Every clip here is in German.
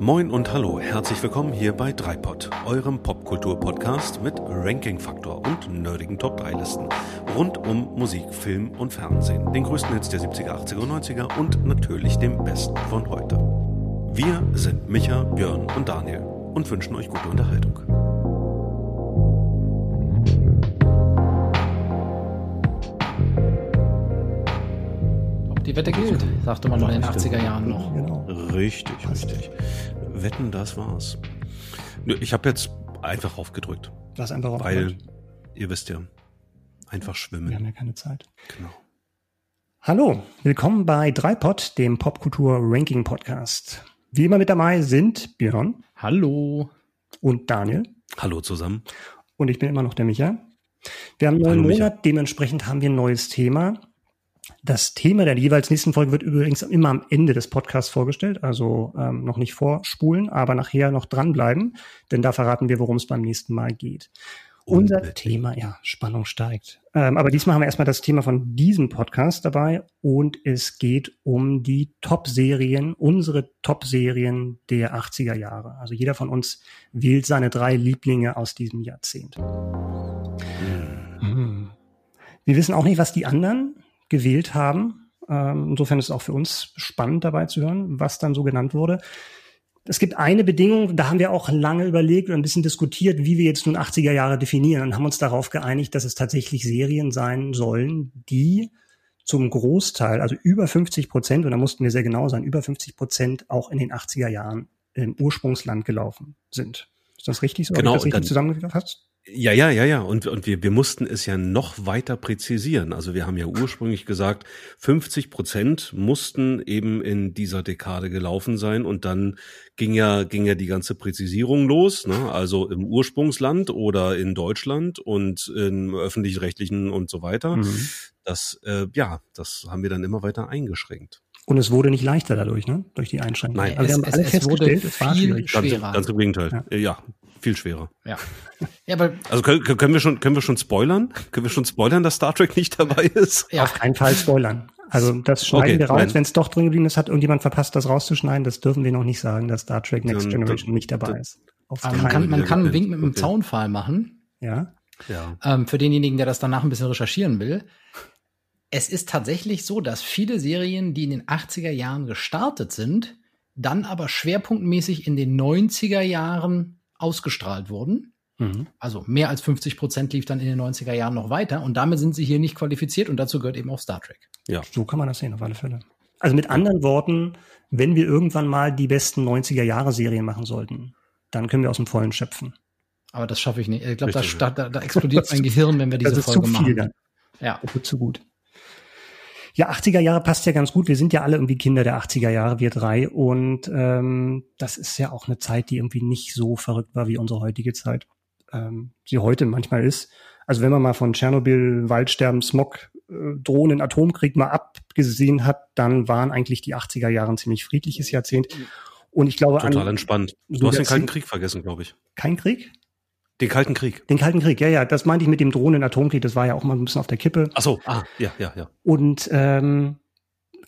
Moin und hallo, herzlich willkommen hier bei Dreipod, eurem Popkultur-Podcast mit Ranking-Faktor und nerdigen Top-3-Listen rund um Musik, Film und Fernsehen, den größten Hits der 70er, 80er und 90er und natürlich dem besten von heute. Wir sind Micha, Björn und Daniel und wünschen euch gute Unterhaltung. Die Wette gilt, sagte man in den 80er Jahren noch. Genau. Richtig, richtig. Wetten, das war's. Ich habe jetzt einfach aufgedrückt. Du hast einfach Weil, ihr wisst ja, einfach schwimmen. Wir haben ja keine Zeit. Genau. Hallo, willkommen bei Dreipod, dem Popkultur Ranking Podcast. Wie immer mit dabei sind Björn. Hallo. Und Daniel. Hallo zusammen. Und ich bin immer noch der Micha. Wir haben einen neuen Monat, dementsprechend haben wir ein neues Thema. Das Thema der jeweils nächsten Folge wird übrigens immer am Ende des Podcasts vorgestellt, also ähm, noch nicht vorspulen, aber nachher noch dranbleiben, denn da verraten wir, worum es beim nächsten Mal geht. Unser Thema, ja, Spannung steigt. Ähm, aber diesmal haben wir erstmal das Thema von diesem Podcast dabei und es geht um die Top-Serien, unsere Top-Serien der 80er Jahre. Also jeder von uns wählt seine drei Lieblinge aus diesem Jahrzehnt. Hm. Wir wissen auch nicht, was die anderen gewählt haben. Ähm, insofern ist es auch für uns spannend dabei zu hören, was dann so genannt wurde. Es gibt eine Bedingung, da haben wir auch lange überlegt und ein bisschen diskutiert, wie wir jetzt nun 80er Jahre definieren und haben uns darauf geeinigt, dass es tatsächlich Serien sein sollen, die zum Großteil, also über 50 Prozent, und da mussten wir sehr genau sein, über 50 Prozent auch in den 80er Jahren im Ursprungsland gelaufen sind. Ist das richtig so? Genau, das richtig zusammengefasst? Ja, ja, ja, ja. Und, und wir, wir mussten es ja noch weiter präzisieren. Also wir haben ja ursprünglich gesagt, 50 Prozent mussten eben in dieser Dekade gelaufen sein. Und dann ging ja, ging ja die ganze Präzisierung los. Ne? Also im Ursprungsland oder in Deutschland und im öffentlich-rechtlichen und so weiter. Mhm. Das, äh, ja, das haben wir dann immer weiter eingeschränkt. Und es wurde nicht leichter dadurch, ne? Durch die Einschränkungen. Nein, also es, wir haben alle es, es wurde festgestellt, es war viel schwierig. schwerer. Ganz, ganz im Gegenteil. Ja. ja, viel schwerer. Ja. ja aber also können, können wir schon können wir schon spoilern? Können wir schon spoilern, dass Star Trek nicht dabei ist? Ja. Auf keinen Fall spoilern. Also das schneiden Okay, wir raus. Wenn es doch drin geblieben ist, hat irgendjemand verpasst, das rauszuschneiden. Das dürfen wir noch nicht sagen, dass Star Trek Next Dann- Generation dann- nicht dabei dann- ist. Man kann, man kann einen. Wink mit einem Okay. Zaunpfahl machen. Ja. Ja. Ähm, für denjenigen, der das danach ein bisschen recherchieren will. Es ist tatsächlich so, dass viele Serien, die in den 80er Jahren gestartet sind, dann aber schwerpunktmäßig in den 90er Jahren ausgestrahlt wurden. Mhm. Also mehr als 50 Prozent lief dann in den 90er Jahren noch weiter und damit sind sie hier nicht qualifiziert und dazu gehört eben auch Star Trek. Ja. So kann man das sehen, auf alle Fälle. Also mit anderen Worten, wenn wir irgendwann mal die besten 90er Jahre Serien machen sollten, dann können wir aus dem Vollen schöpfen. Aber das schaffe ich nicht. Ich glaube, da, da, da explodiert mein Gehirn, wenn wir diese das ist Folge zu viel machen. dann. Ja. Das wird zu gut. Ja, 80er Jahre passt ja ganz gut. Wir sind ja alle irgendwie Kinder der 80er Jahre, wir drei. Und ähm, das ist ja auch eine Zeit, die irgendwie nicht so verrückt war wie unsere heutige Zeit. Ähm, die heute manchmal ist. Also wenn man mal von Tschernobyl, Waldsterben, Smog, äh, Drohnen, Atomkrieg mal abgesehen hat, dann waren eigentlich die 80er Jahre ein ziemlich friedliches Jahrzehnt. Und ich glaube Total an entspannt. Du hast den Kalten Krieg vergessen, glaube ich. kein Krieg? Den Kalten Krieg. Den Kalten Krieg, ja, ja, das meinte ich mit dem Drohnen, Atomkrieg, das war ja auch mal ein bisschen auf der Kippe. Ach so, ah, ja, ja, ja. Und ähm,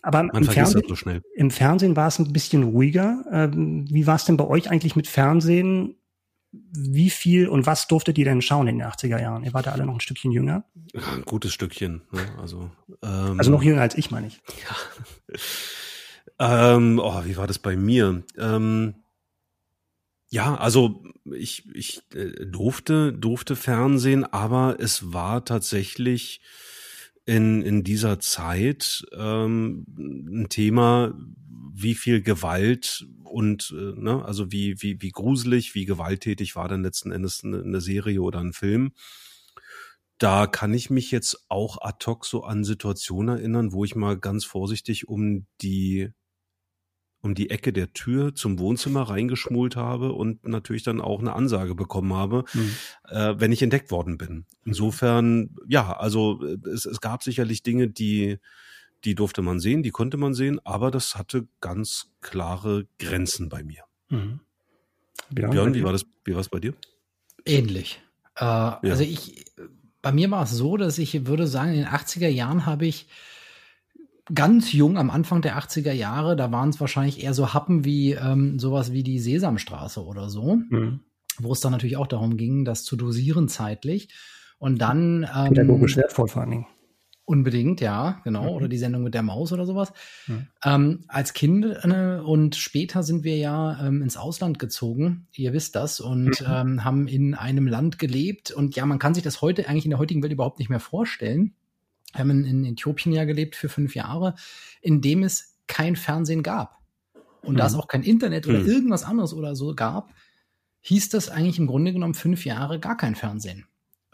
aber Man im Fernsehen, so. Im Fernsehen war es ein bisschen ruhiger. Ähm, wie war es denn bei euch eigentlich mit Fernsehen? Wie viel und was durftet ihr denn schauen in den 80er Jahren? Ihr wart ja alle noch ein Stückchen jünger. Ja, Ein gutes Stückchen. Ne? Also, ähm, Also noch jünger als ich, meine ich. Ähm, oh, wie war das bei mir? Ähm, ja, also ich, ich äh, durfte, durfte Fernsehen, aber es war tatsächlich in, in dieser Zeit ähm, ein Thema, wie viel Gewalt und äh, ne, also wie, wie, wie gruselig, wie gewalttätig war dann letzten Endes eine, eine Serie oder ein Film. Da kann ich mich jetzt auch ad hoc so an Situationen erinnern, wo ich mal ganz vorsichtig um die um die Ecke der Tür zum Wohnzimmer reingeschmult habe und natürlich dann auch eine Ansage bekommen habe, Mhm. äh, wenn ich entdeckt worden bin. Insofern, ja, also äh, es, es gab sicherlich Dinge, die, die durfte man sehen, die konnte man sehen, aber das hatte ganz klare Grenzen bei mir. Mhm. Björn, Björn, wie war das, wie war es bei dir? Ähnlich. Äh, Also ich, bei mir war es so, dass ich würde sagen, in den 80er Jahren habe ich ganz jung am Anfang der 80er Jahre, da waren es wahrscheinlich eher so Happen wie ähm, sowas wie die Sesamstraße oder so, mhm. wo es dann natürlich auch darum ging, das zu dosieren zeitlich. Und dann ähm, pädagogisch wertvoll vor allen Dingen. Unbedingt, ja, genau. Mhm. Oder die Sendung mit der Maus oder sowas. Mhm. Ähm, als Kind äh, und später sind wir ja ähm, ins Ausland gezogen, ihr wisst das, und mhm. ähm, haben in einem Land gelebt. Und ja, man kann sich das heute eigentlich in der heutigen Welt überhaupt nicht mehr vorstellen. Wir haben in, in Äthiopien ja gelebt für fünf Jahre, in dem es kein Fernsehen gab. Und da es mhm. auch kein Internet oder mhm. irgendwas anderes oder so gab, hieß das eigentlich im Grunde genommen fünf Jahre gar kein Fernsehen.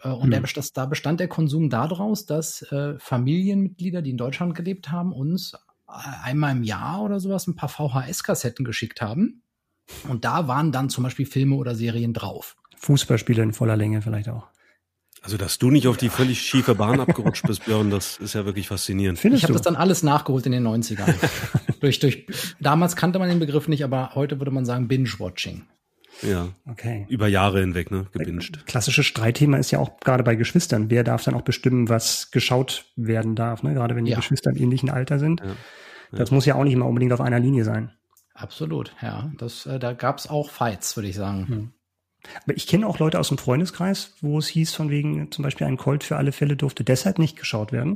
Äh, und mhm. der, das, da bestand der Konsum daraus, dass äh, Familienmitglieder, die in Deutschland gelebt haben, uns äh, einmal im Jahr oder sowas ein paar VHS-Kassetten geschickt haben. Und da waren dann zum Beispiel Filme oder Serien drauf. Fußballspiele in voller Länge vielleicht auch. Also, dass du nicht auf die völlig schiefe Bahn abgerutscht bist, Björn, das ist ja wirklich faszinierend. Findest ich habe das dann alles nachgeholt in den 90ern. durch, durch, damals kannte man den Begriff nicht, aber heute würde man sagen Binge-Watching. Ja. Okay. Über Jahre hinweg, ne? Gebinged. Klassisches Streitthema ist ja auch gerade bei Geschwistern. Wer darf dann auch bestimmen, was geschaut werden darf, ne? Gerade wenn die ja. Geschwister im ähnlichen Alter sind. Ja. Ja. Das muss ja auch nicht immer unbedingt auf einer Linie sein. Absolut, ja. Das, äh, da gab es auch Fights, würde ich sagen. Hm. Aber ich kenne auch Leute aus dem Freundeskreis, wo es hieß, von wegen zum Beispiel ein Colt für alle Fälle durfte deshalb nicht geschaut werden.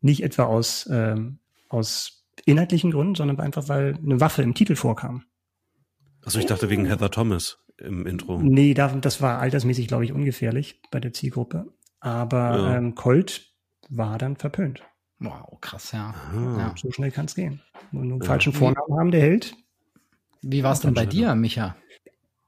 nicht etwa aus, ähm, aus inhaltlichen Gründen, sondern einfach, weil eine Waffe im Titel vorkam. Also ich dachte wegen Heather Thomas im Intro. Nee, das war altersmäßig, glaube ich, ungefährlich bei der Zielgruppe. Aber ja. ähm, Colt war dann verpönt. Wow, krass, ja. Ah. ja. So schnell kann es gehen. Wenn du einen ja. falschen Vornamen haben, der hält. Wie war es denn bei dir, Micha?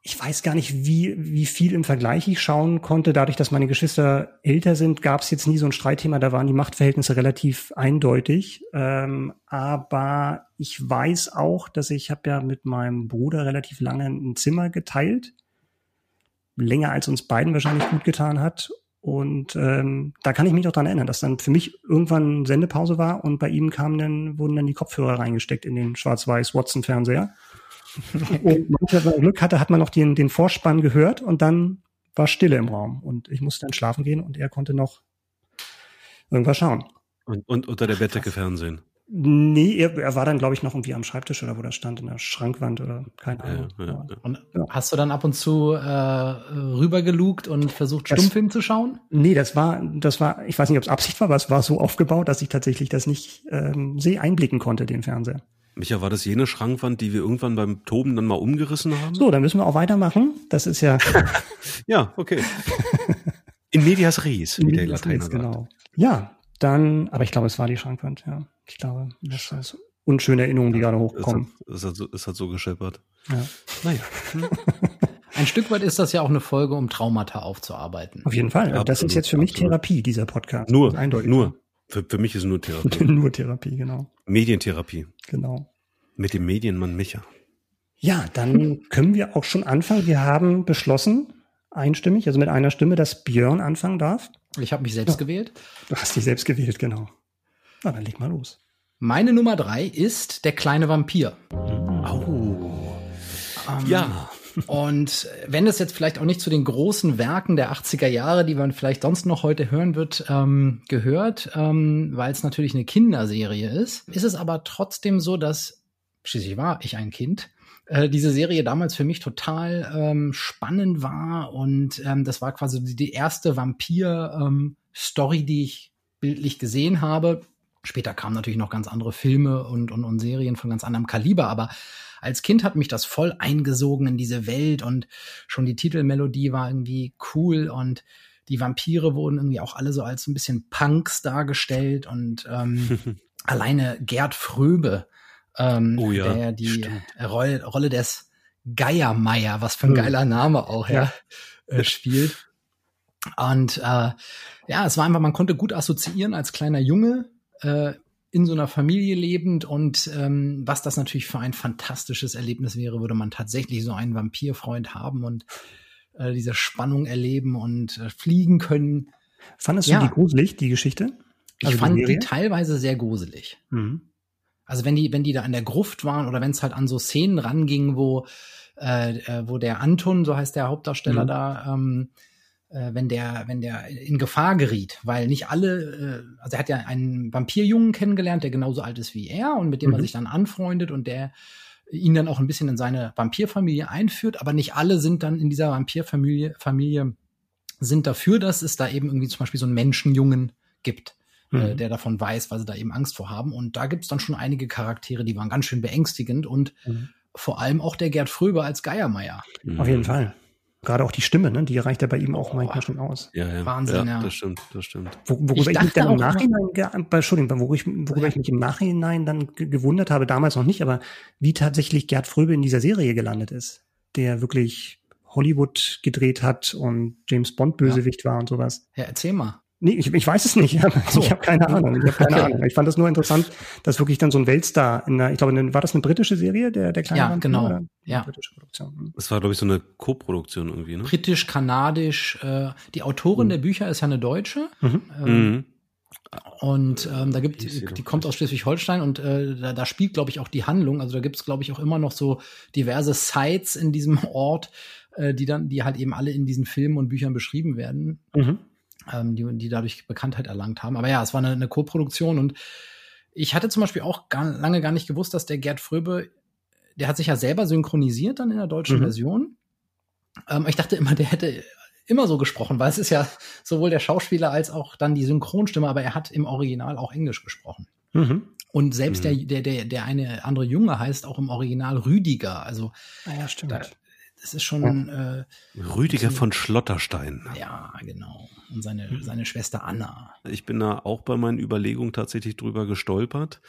Ich weiß gar nicht, wie, wie viel im Vergleich ich schauen konnte. Dadurch, dass meine Geschwister älter sind, gab es jetzt nie so ein Streitthema. Da waren die Machtverhältnisse relativ eindeutig. Ähm, aber ich weiß auch, dass ich habe ja mit meinem Bruder relativ lange ein Zimmer geteilt. Länger als uns beiden wahrscheinlich gut getan hat. Und ähm, da kann ich mich noch dran erinnern, dass dann für mich irgendwann Sendepause war und bei ihm kamen dann, wurden dann die Kopfhörer reingesteckt in den schwarz-weiß Watson-Fernseher. Und manchmal, wenn man Glück hatte, hat man noch den, den Vorspann gehört und dann war Stille im Raum. Und ich musste dann schlafen gehen und er konnte noch irgendwas schauen. Und, und unter der Bettdecke Fernsehen. Nee, er, er war dann, glaube ich, noch irgendwie am Schreibtisch oder wo das stand, in der Schrankwand oder keine Ahnung. Ja, ja, ja. Und hast du dann ab und zu äh, rübergelugt und versucht, das, Stummfilm zu schauen? Nee, das war, das war, ich weiß nicht, ob es Absicht war, aber es war so aufgebaut, dass ich tatsächlich das nicht ähm, seh einblicken konnte, den Fernseher. Micha, war das jene Schrankwand, die wir irgendwann beim Toben dann mal umgerissen haben? So, dann müssen wir auch weitermachen. Das ist ja. ja, okay. In medias res, wie der Lateiner genau. Ja, dann, aber ich glaube, es war die Schrankwand, ja. Ich glaube, das war so unschöne Erinnerungen, die ja, gerade hochkommen. Es hat, es, hat so, es hat so gescheppert. Ja. Naja. Ein Stück weit ist das ja auch eine Folge, um Traumata aufzuarbeiten. Auf jeden Fall. Absolut, das ist jetzt für mich absolut. Therapie, dieser Podcast. Nur, eindeutig. Nur. Für, für mich ist nur Therapie. nur Therapie, genau. Medientherapie. Genau. Mit dem Medienmann Micha. Ja, dann können wir auch schon anfangen. Wir haben beschlossen, einstimmig, also mit einer Stimme, dass Björn anfangen darf. Ich habe mich selbst ja. gewählt. Du hast dich selbst gewählt, genau. Na, dann leg mal los. Meine Nummer drei ist der kleine Vampir. Oh. Ähm, ja. Und wenn es jetzt vielleicht auch nicht zu den großen Werken der 80er Jahre, die man vielleicht sonst noch heute hören wird, ähm, gehört, ähm, weil es natürlich eine Kinderserie ist, ist es aber trotzdem so, dass, schließlich war ich ein Kind, äh, diese Serie damals für mich total ähm, spannend war und ähm, das war quasi die, erste Vampir-Story, ähm, die ich bildlich gesehen habe. Später kamen natürlich noch ganz andere Filme und, und, und Serien von ganz anderem Kaliber, aber als Kind hat mich das voll eingesogen in diese Welt und schon die Titelmelodie war irgendwie cool und die Vampire wurden irgendwie auch alle so als ein bisschen Punks dargestellt und ähm, alleine Gerd Fröbe, ähm, oh ja, der die Rolle, Rolle des Geiermeier, was für ein hm. geiler Name auch, ja, ja. Äh, spielt. Und äh, ja, es war einfach, man konnte gut assoziieren als kleiner Junge äh, in so einer Familie lebend und ähm, was das natürlich für ein fantastisches Erlebnis wäre, würde man tatsächlich so einen Vampirfreund haben und äh, diese Spannung erleben und äh, fliegen können. Fandest ja. du die gruselig, die Geschichte? Also ich fand die, die teilweise sehr gruselig. Mhm. Also wenn die, wenn die da in der Gruft waren oder wenn es halt an so Szenen ranging, wo, äh, äh, wo der Anton, so heißt der Hauptdarsteller mhm. da, ähm, äh, wenn der, wenn der in Gefahr geriet, weil nicht alle, äh, also er hat ja einen Vampirjungen kennengelernt, der genauso alt ist wie er und mit dem mhm. er sich dann anfreundet und der ihn dann auch ein bisschen in seine Vampirfamilie einführt, aber nicht alle sind dann in dieser Vampirfamilie Familie sind dafür, dass es da eben irgendwie zum Beispiel so einen Menschenjungen gibt, äh, mhm. äh, der davon weiß, weil sie da eben Angst vor haben. Und da gibt's dann schon einige Charaktere, die waren ganz schön beängstigend und mhm. vor allem auch der Gerd Fröber als Geiermeier. Auf jeden Fall. Gerade auch die Stimme, ne? die reicht ja bei ihm auch oh, manchmal schon aus. Ja, ja. Wahnsinn, ja, ja. Das stimmt, das stimmt. Wo, worüber ich, ich mich dann im Nachhinein, Entschuldigung, worüber, ich, worüber ja. ich mich im Nachhinein dann gewundert habe, damals noch nicht, aber wie tatsächlich Gerd Fröbe in dieser Serie gelandet ist, der wirklich Hollywood gedreht hat und James Bond Bösewicht ja. war und sowas. Ja, erzähl mal. Nee, ich, ich weiß es nicht. So. Ich habe keine Ahnung. Ich habe keine okay. Ahnung. Ich fand das nur interessant, dass wirklich dann so ein Weltstar in der, ich glaube, war das eine britische Serie, der der kleine Ja, Mann, genau. Oder? Ja. Britische Produktion. Hm. Das war glaube ich so eine Co-Produktion irgendwie, ne? Britisch, kanadisch. Äh, die Autorin mhm. der Bücher ist ja eine Deutsche. Mhm. Ähm, mhm. Und ähm, da gibt die, die kommt aus Schleswig-Holstein und äh, da, da spielt, glaube ich, auch die Handlung. Also da gibt es, glaube ich, auch immer noch so diverse Sites in diesem Ort, äh, die dann, die halt eben alle in diesen Filmen und Büchern beschrieben werden. Mhm ähm, die, die dadurch Bekanntheit erlangt haben. Aber ja, es war eine, eine Co-Produktion und ich hatte zum Beispiel auch gar, lange gar nicht gewusst, dass der Gerd Fröbe, der hat sich ja selber synchronisiert dann in der deutschen mhm. Version. Ähm, ich dachte immer, der hätte immer so gesprochen, weil es ist ja sowohl der Schauspieler als auch dann die Synchronstimme, aber er hat im Original auch Englisch gesprochen. Mhm. Und selbst mhm. der, der, der, der eine andere Junge heißt auch im Original Rüdiger. Also ah ja, stimmt. Da, das ist schon äh, Rüdiger von Schlotterstein. Ja, genau. Und seine, mhm. seine Schwester Anna. Ich bin da auch bei meinen Überlegungen tatsächlich drüber gestolpert.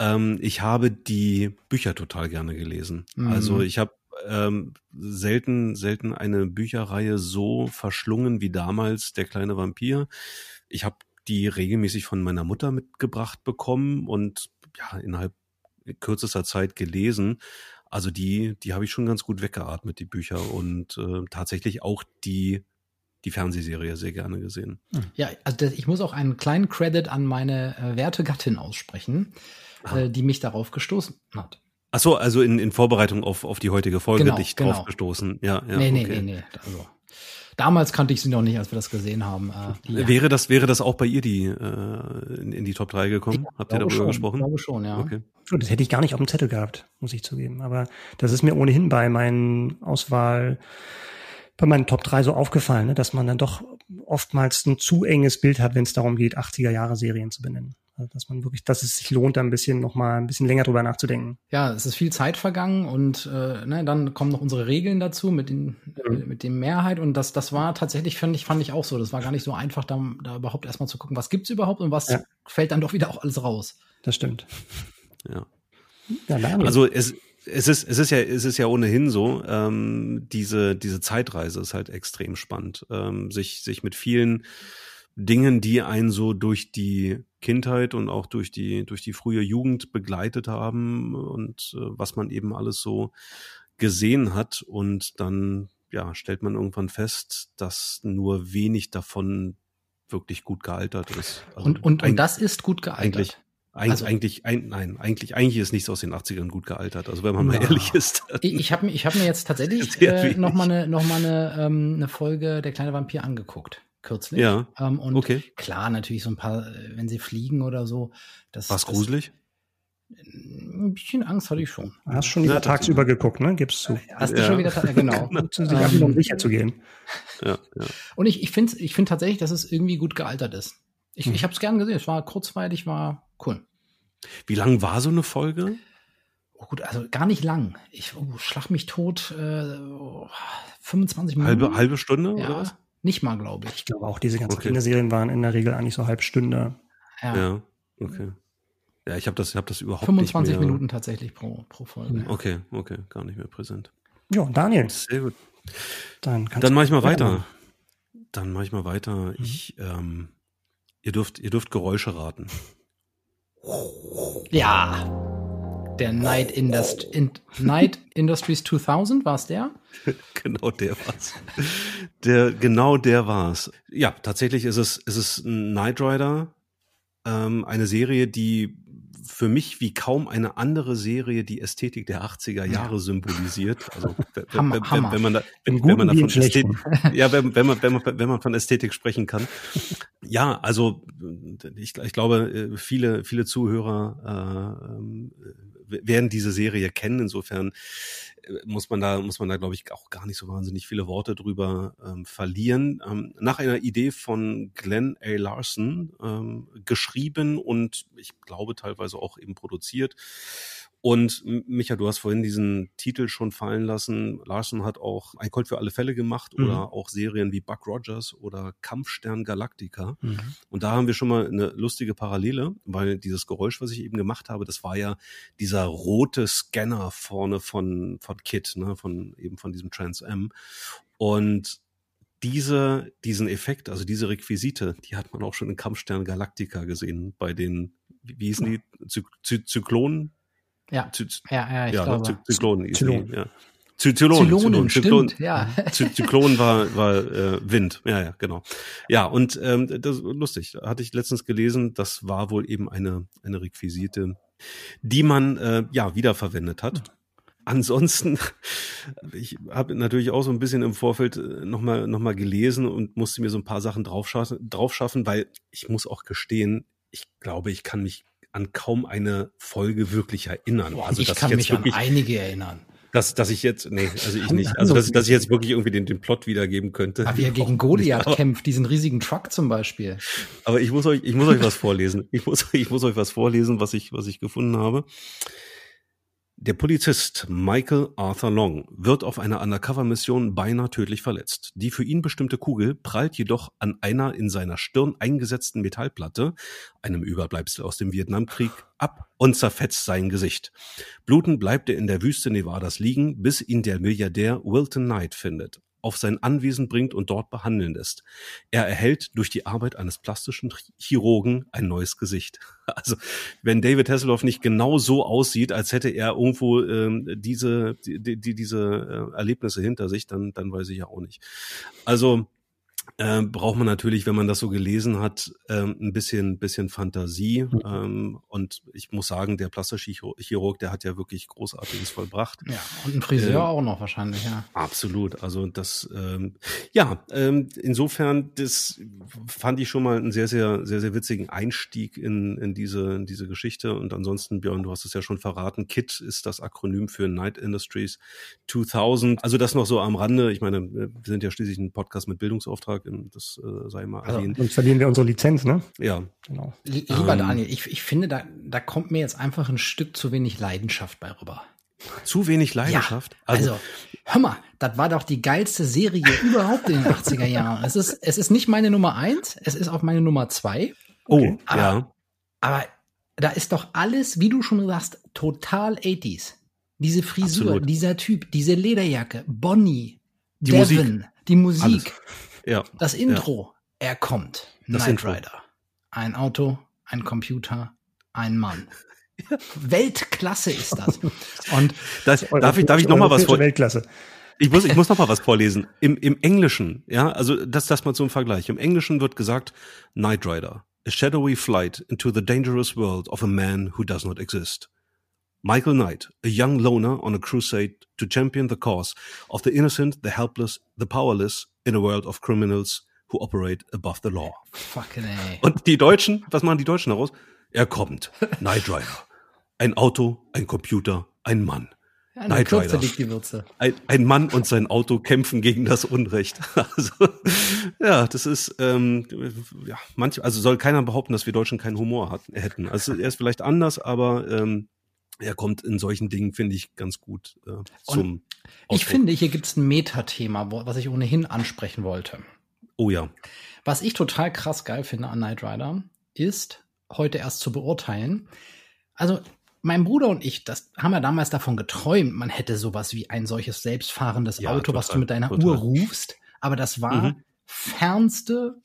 Ähm, ich habe die Bücher total gerne gelesen. Mhm. Also ich habe ähm, selten, selten eine Bücherreihe so verschlungen wie damals Der kleine Vampir. Ich habe die regelmäßig von meiner Mutter mitgebracht bekommen und ja, innerhalb kürzester Zeit gelesen. Also die, die habe ich schon ganz gut weggeatmet, die Bücher und äh, tatsächlich auch die die Fernsehserie sehr gerne gesehen. Hm. Ja, also ich muss auch einen kleinen Credit an meine äh, werte Gattin aussprechen, äh, die mich darauf gestoßen hat. Ach so, also in, in Vorbereitung auf, auf die heutige Folge genau, dich genau. drauf gestoßen. Ja, ja, nee, nee, okay. nee, nee. Also, damals kannte ich sie noch nicht, als wir das gesehen haben. Äh, wäre das, wäre das auch bei ihr die, äh, in, in die Top 3 gekommen? Ich Habt ihr darüber schon, gesprochen? Ich glaube schon, ja. Okay. Das hätte ich gar nicht auf dem Zettel gehabt, muss ich zugeben. Aber das ist mir ohnehin bei meinen Auswahl, bei meinen Top 3 so aufgefallen, ne, dass man dann doch oftmals ein zu enges Bild hat, wenn es darum geht, 80er Jahre Serien zu benennen. Also, dass man wirklich, dass es sich lohnt, da ein bisschen noch mal ein bisschen länger drüber nachzudenken. Ja, es ist viel Zeit vergangen und äh, ne, dann kommen noch unsere Regeln dazu mit den mhm. äh, mit dem Mehrheit und das das war tatsächlich fand ich fand ich auch so. Das war gar nicht so einfach, da, da überhaupt erstmal zu gucken, was gibt's überhaupt und was ja. fällt dann doch wieder auch alles raus. Das stimmt. Ja. ja also es es ist, es ist ja, es ist ja ohnehin so, ähm, diese, diese Zeitreise ist halt extrem spannend, ähm, sich, sich mit vielen Dingen, die einen so durch die Kindheit und auch durch die, durch die frühe Jugend begleitet haben und äh, was man eben alles so gesehen hat und dann, ja, stellt man irgendwann fest, dass nur wenig davon wirklich gut gealtert ist. Also und, und, und das ist gut gealtert. Eigentlich, Eig also, eigentlich, ein, nein, eigentlich, eigentlich ist nichts aus den 80ern gut gealtert. Also wenn man mal ehrlich ist. Ich, habe ich hab mir jetzt tatsächlich äh, noch mal eine, noch mal eine, ähm, eine Folge Der kleine Vampir angeguckt kürzlich. Ja. Ähm, und okay. klar, natürlich so ein paar, äh, wenn sie fliegen oder so. Das, War's gruselig? Ein bisschen Angst hatte ich schon. Hast schon wieder ja, tagsüber geguckt, ne? Gibst du. Hast du schon wieder ja, genau. genau. um sicher zu gehen. Ja, ja. Und ich, ich finde ich find tatsächlich, dass es irgendwie gut gealtert ist. Ich, hm. ich habe es gern gesehen. Es war kurzweilig, war cool. Wie lang war so eine Folge? Oh gut, also gar nicht lang. Ich oh, schlag mich tot. Äh, 25 Minuten. Halbe, halbe Stunde ja. oder was? Nicht mal, glaube ich. Ich glaube auch, diese ganzen okay. Kinderserien waren in der Regel eigentlich so halb Stunde. Ja, ja okay. Ja, ich habe das, hab das überhaupt 25 nicht mehr. Minuten tatsächlich pro, pro Folge. Okay, okay, gar nicht mehr präsent. Ja, Daniel. Sehr gut. Dann, Dann mache ich mal weiter. Machen. Dann mache ich mal weiter. Mhm. Ich, ähm, ihr dürft, ihr dürft Geräusche raten. Ja. Der Night, Indust in Night Industries 2000, war es der? genau der war's. Der, genau der war's. Ja, tatsächlich ist es, ist es Knight Rider, ähm, eine Serie, die für mich wie kaum eine andere Serie die Ästhetik der 80er Jahre ja. symbolisiert. Also Hammer, wenn, Hammer. wenn, man da, wenn, wenn man davon Ästhetik, ja, wenn, wenn man wenn man wenn man von Ästhetik sprechen kann. Ja, also ich, ich glaube, viele viele Zuhörer äh, ähm, werden diese Serie kennen. Insofern muss man da, muss man da, glaube ich, auch gar nicht so wahnsinnig viele Worte drüber ähm, verlieren. Ähm, nach einer Idee von Glenn A. Larson ähm, geschrieben und ich glaube teilweise auch eben produziert. Und Micha, du hast vorhin diesen Titel schon fallen lassen. Larson hat auch Ein Colt für alle Fälle gemacht mhm. oder auch Serien wie Buck Rogers oder Kampfstern Galactica. Mhm. Und da haben wir schon mal eine lustige Parallele, weil dieses Geräusch, was ich eben gemacht habe, das war ja dieser rote Scanner vorne von, von Kit, ne, von eben von diesem Trans M. Und diese, diesen Effekt, also diese Requisite, die hat man auch schon in Kampfstern Galactica gesehen, bei den, wie, hießen die, Zy Zyklonen? Ja, Zy ja, ja, ich ja, ne, glaube. Zyklonen. Zylon. Ja. Zylonen, Zylonen, Zyklon, stimmt, ja. Zyklon war, war äh, Wind, ja, ja, genau. Ja, und ähm, das lustig, hatte ich letztens gelesen, das war wohl eben eine, eine Requisite, die man äh, ja wiederverwendet hat. Ansonsten, ich habe natürlich auch so ein bisschen im Vorfeld nochmal noch mal gelesen und musste mir so ein paar Sachen drauf schaffen, drauf schaffen, weil ich muss auch gestehen, ich glaube, ich kann mich an kaum eine Folge wirklich erinnern. Boah, also, ich kann ich mich wirklich, an einige erinnern. Dass, dass ich jetzt, nee, also ich nicht. Also, dass, dass ich jetzt wirklich irgendwie den, den Plot wiedergeben könnte. Aber wie er gegen Goliath aber, kämpft, diesen riesigen Truck zum Beispiel. Aber ich muss euch, ich muss euch was vorlesen. Ich muss, ich muss euch was vorlesen, was ich, was ich gefunden habe. Der Polizist Michael Arthur Long wird auf einer Undercover-Mission beinahe tödlich verletzt. Die für ihn bestimmte Kugel prallt jedoch an einer in seiner Stirn eingesetzten Metallplatte, einem Überbleibsel aus dem Vietnamkrieg, ab und zerfetzt sein Gesicht. Blutend bleibt er in der Wüste Nevadas liegen, bis ihn der Milliardär Wilton Knight findet auf sein Anwesen bringt und dort behandeln lässt. Er erhält durch die Arbeit eines plastischen Chirurgen ein neues Gesicht. Also wenn David Hasselhoff nicht genau so aussieht, als hätte er irgendwo ähm, diese die, die, diese äh, Erlebnisse hinter sich, dann dann weiß ich ja auch nicht. Also äh, braucht man natürlich, wenn man das so gelesen hat, ähm, ein bisschen, bisschen Fantasie. Ähm, und ich muss sagen, der plastische Chirurg, der hat ja wirklich Großartiges vollbracht. Ja, und ein Friseur äh, auch noch wahrscheinlich, ja. Absolut. Also das, ähm, ja, ähm, insofern, das fand ich schon mal einen sehr, sehr, sehr, sehr witzigen Einstieg in, in diese, in diese Geschichte. Und ansonsten, Björn, du hast es ja schon verraten, KIT ist das Akronym für Night Industries 2000. Also das noch so am Rande. Ich meine, wir sind ja schließlich ein Podcast mit Bildungsauftrag Auftrag, das äh, sei mal also, erwähnt. Sonst verlieren wir unsere Lizenz, ne? Ja. Genau. Lieber ähm, Daniel, ich, ich finde, da, da kommt mir jetzt einfach ein Stück zu wenig Leidenschaft bei rüber. Zu wenig Leidenschaft? Ja, also, also, hör mal, das war doch die geilste Serie überhaupt in den 80er Jahren. Es ist, es ist nicht meine Nummer eins, es ist auch meine Nummer zwei. Oh, aber, ja. Aber da ist doch alles, wie du schon sagst, total 80s. Diese Frisur, Absolut. dieser Typ, diese Lederjacke, Bonnie, die Devin, Musik. die Musik. Alles. Ja. Das Intro, ja. er kommt. Das Knight Rider. Ein Auto, ein Computer, ein Mann. Weltklasse ist das. Und das, darf ich, darf ich noch mal was vorlesen? Weltklasse. Ich muss, ich muss noch mal was vorlesen. Im, im Englischen, ja, also das, das mal zum Vergleich. Im Englischen wird gesagt Knight Rider, a shadowy flight into the dangerous world of a man who does not exist. Michael Knight, a young loner on a crusade to champion the cause of the innocent, the helpless, the powerless in a world of criminals who operate above the law. Fucking ey. Und die Deutschen, was machen die Deutschen daraus? Er kommt. Knight Rider. Ein Auto, ein Computer, ein Mann. Knight Rider. liegt die Würze. Ein, ein, Mann und sein Auto kämpfen gegen das Unrecht. Also, ja, das ist, ähm, ja, manch, also soll keiner behaupten, dass wir Deutschen keinen Humor hatten, hätten. Also er ist vielleicht anders, aber ähm, er kommt in solchen Dingen, finde ich, ganz gut äh, zum Ich finde, hier gibt es ein Metathema, was ich ohnehin ansprechen wollte. Oh ja. Was ich total krass geil finde an Knight Rider, ist heute erst zu beurteilen. Also, mein Bruder und ich, das haben wir damals davon geträumt, man hätte sowas wie ein solches selbstfahrendes ja, Auto, total, was du mit deiner total. Uhr rufst. Aber das war mhm. fernste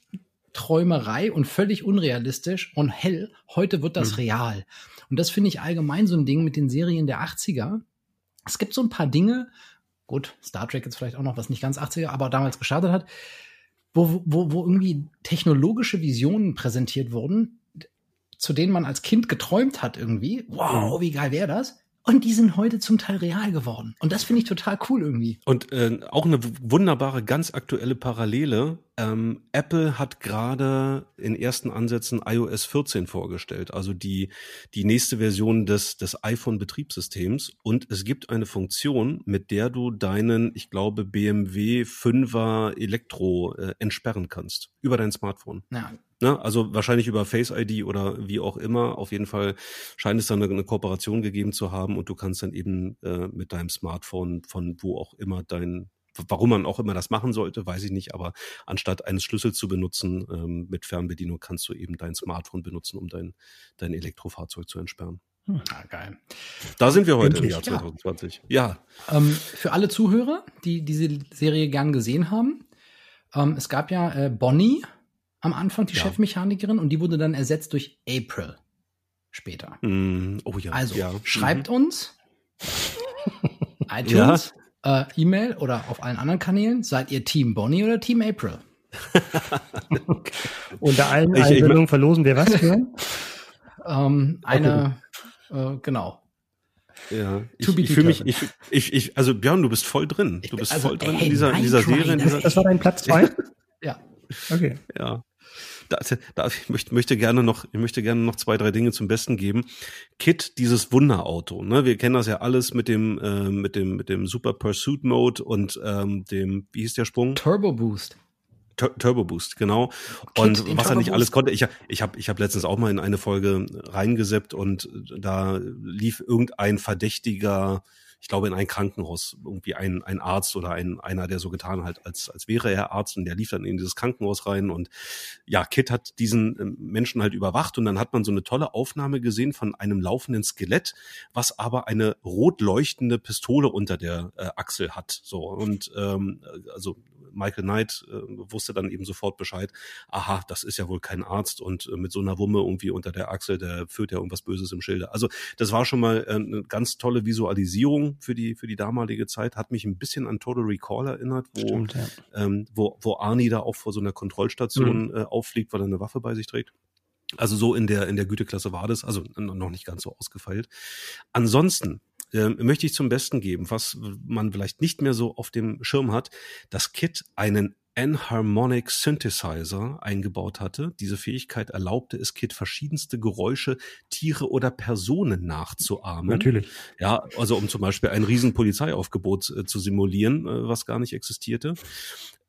Träumerei und völlig unrealistisch und hell. Heute wird das mhm. real. Und das finde ich allgemein so ein Ding mit den Serien der 80er. Es gibt so ein paar Dinge, gut, Star Trek jetzt vielleicht auch noch, was nicht ganz 80er, aber damals gestartet hat, wo, wo, wo irgendwie technologische Visionen präsentiert wurden, zu denen man als Kind geträumt hat irgendwie. Wow, wie geil wäre das? Und die sind heute zum Teil real geworden. Und das finde ich total cool irgendwie. Und äh, auch eine wunderbare, ganz aktuelle Parallele. Ähm, Apple hat gerade in ersten Ansätzen iOS 14 vorgestellt, also die, die nächste Version des, des iPhone-Betriebssystems. Und es gibt eine Funktion, mit der du deinen, ich glaube, BMW 5er Elektro äh, entsperren kannst. Über dein Smartphone. Ja, Ne? Also wahrscheinlich über Face ID oder wie auch immer. Auf jeden Fall scheint es dann eine, eine Kooperation gegeben zu haben und du kannst dann eben äh, mit deinem Smartphone von wo auch immer dein Warum man auch immer das machen sollte, weiß ich nicht, aber anstatt eines Schlüssels zu benutzen ähm, mit Fernbedienung, kannst du eben dein Smartphone benutzen, um dein, dein Elektrofahrzeug zu entsperren. Hm. Ah, geil. Da sind wir heute Endlich, im Jahr 2020. Ja. ja. Ähm, für alle Zuhörer, die diese Serie gern gesehen haben, ähm, es gab ja äh, Bonnie, am Anfang, die ja. Chefmechanikerin, und die wurde dann ersetzt durch April später. Mm, oh ja. Also ja. schreibt mhm. uns iTunes, ja. äh, E-Mail oder auf allen anderen Kanälen. Seid ihr Team Bonnie oder Team April? Unter allen Einbildungen verlosen wir was? ähm, eine, okay. äh, genau. Ja, ich, ich fühle mich, ich, ich, ich, also Björn, du bist voll drin. Du bist also, voll drin hey, in dieser, in dieser Serie. In dieser das war dein Platz zwei? ja. Okay. Ja da, da, ich möchte, möchte gerne noch, ich möchte gerne noch zwei, drei Dinge zum Besten geben. Kit, dieses Wunderauto, ne? Wir kennen das ja alles mit dem, äh, mit dem, mit dem Super Pursuit Mode und ähm, dem, wie hieß der Sprung? Turbo Boost. Turbo Boost, genau. Kit und was er nicht alles konnte. Ich, ich habe ich hab letztens auch mal in eine Folge reingeseppt und da lief irgendein verdächtiger ich glaube, in ein Krankenhaus irgendwie ein, ein Arzt oder ein, einer, der so getan hat, als, als wäre er Arzt und der lief dann in dieses Krankenhaus rein und ja, Kit hat diesen ähm, Menschen halt überwacht und dann hat man so eine tolle Aufnahme gesehen von einem laufenden Skelett, was aber eine rot leuchtende Pistole unter der äh, Achsel hat. So und ähm, also Michael Knight äh, wusste dann eben sofort Bescheid, aha, das ist ja wohl kein Arzt und äh, mit so einer Wumme irgendwie unter der Achsel, der führt ja irgendwas Böses im Schilde. Also das war schon mal äh, eine ganz tolle Visualisierung für die, für die damalige Zeit, hat mich ein bisschen an Total Recall erinnert, wo, Stimmt, ja. ähm, wo, wo Arnie da auch vor so einer Kontrollstation mhm. äh, auffliegt, weil er eine Waffe bei sich trägt. Also so in der in der Güteklasse war das, also noch nicht ganz so ausgefeilt. Ansonsten äh, möchte ich zum Besten geben, was man vielleicht nicht mehr so auf dem Schirm hat, dass Kit einen Enharmonic Synthesizer eingebaut hatte. Diese Fähigkeit erlaubte es Kit verschiedenste Geräusche, Tiere oder Personen nachzuahmen. Natürlich. Ja, also um zum Beispiel ein riesen Polizeiaufgebot äh, zu simulieren, äh, was gar nicht existierte.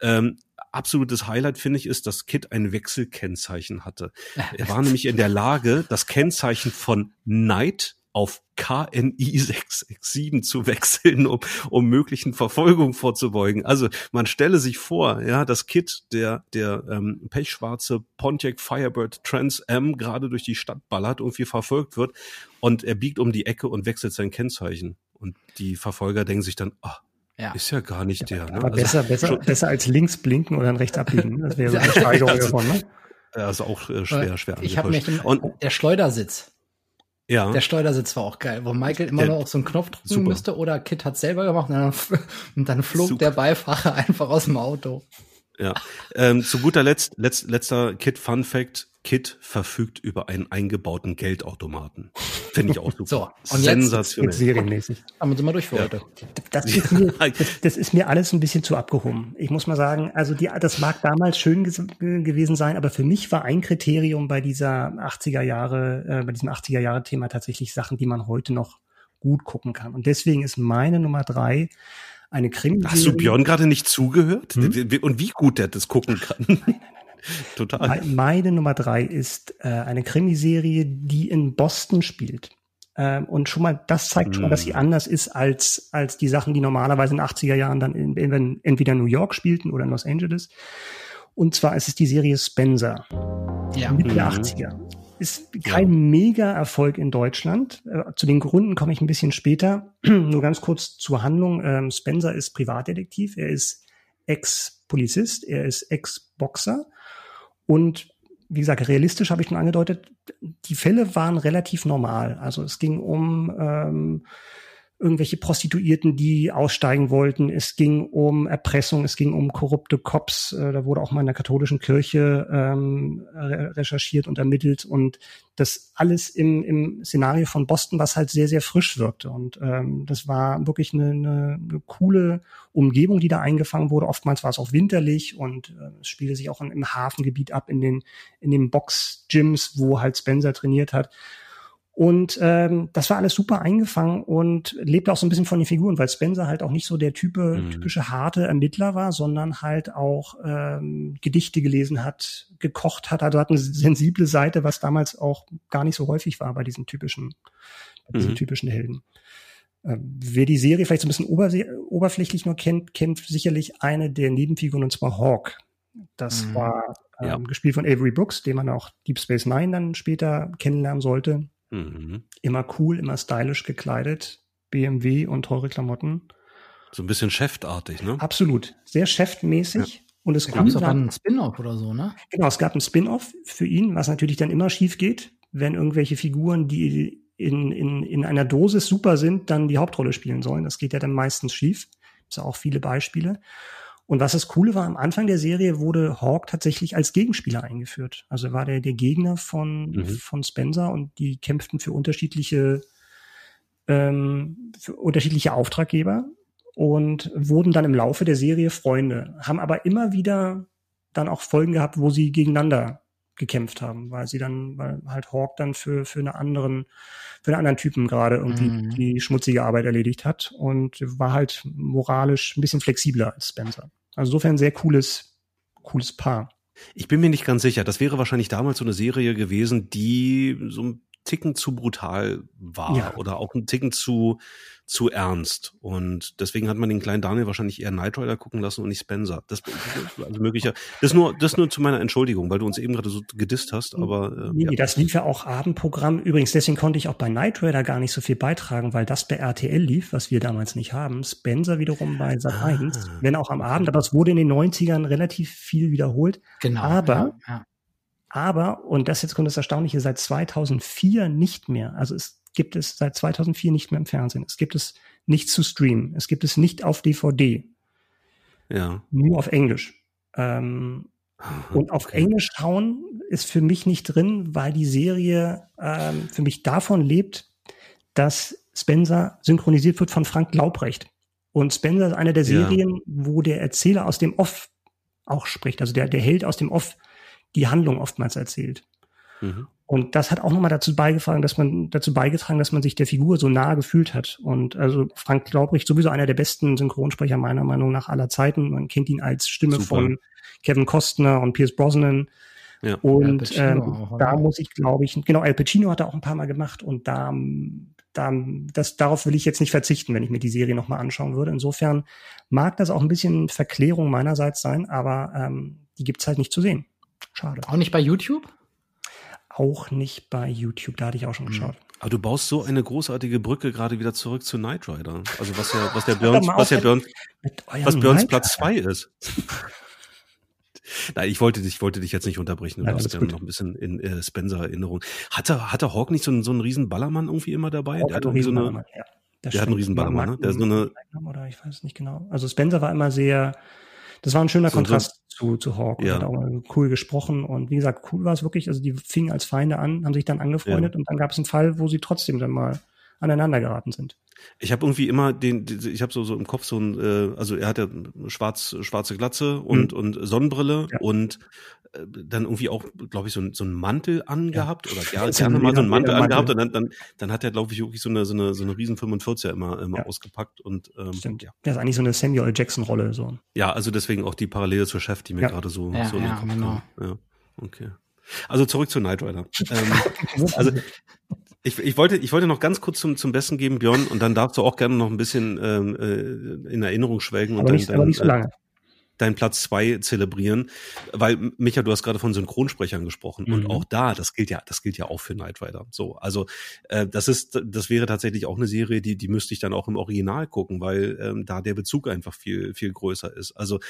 Ähm, absolutes Highlight finde ich ist, dass Kit ein Wechselkennzeichen hatte. Er war nämlich in der Lage, das Kennzeichen von Night auf KNI 667 zu wechseln, um, um möglichen Verfolgung vorzubeugen. Also man stelle sich vor, ja, das Kit, der, der ähm, pechschwarze Pontiac Firebird Trans M gerade durch die Stadt ballert, irgendwie verfolgt wird und er biegt um die Ecke und wechselt sein Kennzeichen. Und die Verfolger denken sich dann, ah, ja. Ist ja gar nicht der. Ne? Aber also, besser, besser, besser als links blinken oder rechts abbiegen. Das wäre so eine Steigerung also, davon, ne? Also auch äh, schwer, schwer. Ich habe mich den, und der Schleudersitz. Ja. Der Steuersitz war auch geil, wo Michael immer der, nur auf so einen Knopf drücken super. musste oder Kit hat selber gemacht und dann, und dann flog super. der Beifahrer einfach aus dem Auto. Ja. Ähm, zu guter Letzt, letzt, letzter Kit Fun Fact. Kit verfügt über einen eingebauten Geldautomaten. Finde ich auch super. so, und Sensationell. Jetzt, serienmäßig. Haben wir mal durch für ja. heute. Das ist, mir, das, das ist, mir, alles ein bisschen zu abgehoben. Ich muss mal sagen, also die, das mag damals schön gewesen sein, aber für mich war ein Kriterium bei dieser 80er Jahre, äh, bei diesem 80er Jahre Thema tatsächlich Sachen, die man heute noch gut gucken kann. Und deswegen ist meine Nummer drei eine Krimi. Hast du Björn gerade nicht zugehört? Hm? Und wie gut der das gucken kann? Nein, nein, Total. Meine Nummer drei ist äh, eine Krimiserie, die in Boston spielt. Ähm, und schon mal, das zeigt schon mal, dass sie mm. anders ist als, als die Sachen, die normalerweise in den 80er Jahren dann in, in, entweder in New York spielten oder in Los Angeles. Und zwar ist es die Serie Spencer. Ja. Mitte der 80er. Mhm. Ist kein ja. Mega-Erfolg in Deutschland. Äh, zu den Gründen komme ich ein bisschen später. Nur ganz kurz zur Handlung. Ähm, Spencer ist Privatdetektiv. Er ist Ex-Polizist. Er ist Ex-Boxer und wie gesagt, realistisch habe ich schon angedeutet, die Fälle waren relativ normal. Also es ging um ähm, irgendwelche Prostituierten, die aussteigen wollten. Es ging um Erpressung, es ging um korrupte Cops. Äh, da wurde auch mal in der katholischen Kirche ähm, recherchiert und ermittelt und das alles im, im Szenario von Boston, was halt sehr, sehr frisch wirkte. Und ähm, das war wirklich eine, eine, eine coole Umgebung, die da eingefangen wurde. Oftmals war es auch winterlich und äh, es spielte sich auch im Hafengebiet ab, in den, in den Box-Gyms, wo halt Spencer trainiert hat. Und ähm, das war alles super eingefangen und lebte auch so ein bisschen von den Figuren, weil Spencer halt auch nicht so der type, mhm. typische harte Ermittler war, sondern halt auch ähm, Gedichte gelesen hat, gekocht hat. Also hat eine sensible Seite, was damals auch gar nicht so häufig war bei diesen typischen, mhm. diesen typischen Helden. Ähm, wer die Serie vielleicht so ein bisschen oberflächlich nur kennt, kennt sicherlich eine der Nebenfiguren, und zwar Hawk. Das mhm. war ähm, ja. gespielt von Avery Brooks, den man auch Deep Space Nine dann später kennenlernen sollte. Mhm. Immer cool, immer stylisch gekleidet, BMW und teure Klamotten. So ein bisschen cheftartig, ne? Absolut. Sehr chefmäßig. Ja. Und es gab auch einen Spin-off oder so, ne? Genau, es gab einen Spin-off für ihn, was natürlich dann immer schief geht, wenn irgendwelche Figuren, die in, in, in einer Dosis super sind, dann die Hauptrolle spielen sollen. Das geht ja dann meistens schief. Gibt auch viele Beispiele. Und was das Coole war, am Anfang der Serie wurde Hawk tatsächlich als Gegenspieler eingeführt. Also war der der Gegner von, mhm. von Spencer und die kämpften für unterschiedliche, ähm, für unterschiedliche Auftraggeber und wurden dann im Laufe der Serie Freunde, haben aber immer wieder dann auch Folgen gehabt, wo sie gegeneinander gekämpft haben, weil sie dann, weil halt Hawk dann für, für einen anderen, für einen anderen Typen gerade irgendwie mhm. die schmutzige Arbeit erledigt hat und war halt moralisch ein bisschen flexibler als Spencer. Also insofern sehr cooles, cooles Paar. Ich bin mir nicht ganz sicher. Das wäre wahrscheinlich damals so eine Serie gewesen, die so ein Ticken zu brutal war ja. oder auch ein Ticken zu zu ernst. Und deswegen hat man den kleinen Daniel wahrscheinlich eher Knight Rider gucken lassen und nicht Spencer. Das also möglicher. Das nur, das nur zu meiner Entschuldigung, weil du uns eben gerade so gedisst hast, aber. Äh, nee, ja. das lief ja auch Abendprogramm. Übrigens, deswegen konnte ich auch bei Knight Rider gar nicht so viel beitragen, weil das bei RTL lief, was wir damals nicht haben. Spencer wiederum bei Sat 1, ah, wenn auch am Abend, aber es wurde in den 90ern relativ viel wiederholt. Genau. Aber ja, ja. Aber, und das jetzt kommt das Erstaunliche, seit 2004 nicht mehr. Also es gibt es seit 2004 nicht mehr im Fernsehen. Es gibt es nicht zu streamen. Es gibt es nicht auf DVD. Ja. Nur auf Englisch. Ähm, und auf okay. Englisch schauen ist für mich nicht drin, weil die Serie ähm, für mich davon lebt, dass Spencer synchronisiert wird von Frank Laubrecht. Und Spencer ist eine der Serien, ja. wo der Erzähler aus dem Off auch spricht. Also der, der Held aus dem Off die Handlung oftmals erzählt. Mhm. Und das hat auch nochmal dazu beigetragen, dass man dazu beigetragen, dass man sich der Figur so nah gefühlt hat. Und also Frank Glaubrich sowieso einer der besten Synchronsprecher meiner Meinung nach aller Zeiten. Man kennt ihn als Stimme Super. von Kevin Costner und Pierce Brosnan. Ja. Und ähm, auch, da muss ich, glaube ich, genau, Al Pacino hat er auch ein paar Mal gemacht und da, da das, darauf will ich jetzt nicht verzichten, wenn ich mir die Serie nochmal anschauen würde. Insofern mag das auch ein bisschen Verklärung meinerseits sein, aber ähm, die gibt's halt nicht zu sehen. Schade. Auch nicht bei YouTube? Auch nicht bei YouTube, da hatte ich auch schon hm. geschaut. Aber du baust so eine großartige Brücke gerade wieder zurück zu Knight Rider. Also was ja, was der Burns, was ja Burns, was Burns Platz zwei ist. Nein, ich wollte dich, ich wollte dich jetzt nicht unterbrechen. Du hast ja noch ein bisschen in äh, Spencer Erinnerung. Hatte, hatte Hawk nicht so einen, so einen riesen Ballermann irgendwie immer dabei? Hawk der hat irgendwie so eine, ja. der hat einen riesen Ballermann, ne? Der ist so eine, oder ich weiß nicht genau. Also Spencer war immer sehr, das war ein schöner so, Kontrast zu, zu Hawk. Ja. Hat auch cool gesprochen und wie gesagt, cool war es wirklich. Also die fingen als Feinde an, haben sich dann angefreundet ja. und dann gab es einen Fall, wo sie trotzdem dann mal aneinander geraten sind. Ich habe irgendwie immer den, ich habe so, so im Kopf so ein, äh, also er hat ja schwarz, schwarze Glatze und, mhm. und Sonnenbrille ja. und äh, dann irgendwie auch, glaube ich, so, ein, so einen Mantel angehabt ja. oder ja, gerne mal so einen Mantel angehabt und dann, dann, dann hat er, glaube ich, wirklich so eine, so eine, so eine riesen 45er immer, immer ja. ausgepackt und ähm, Stimmt. ja. Das ist eigentlich so eine Samuel Jackson-Rolle. so. Ja, also deswegen auch die Parallele zur Chef, die mir gerade so, ja, so in den Kopf genau. kam. Ja, okay. Also zurück zu Knight Rider. ähm, also ich, ich, wollte, ich wollte noch ganz kurz zum, zum Besten geben, Björn, und dann darfst du auch gerne noch ein bisschen ähm, äh, in Erinnerung schwelgen aber und nicht, dann, aber nicht so. Äh, deinen Platz zwei zelebrieren, weil Micha, du hast gerade von Synchronsprechern gesprochen mhm. und auch da, das gilt ja, das gilt ja auch für Knight Rider. So, also äh, das ist, das wäre tatsächlich auch eine Serie, die die müsste ich dann auch im Original gucken, weil ähm, da der Bezug einfach viel viel größer ist. Also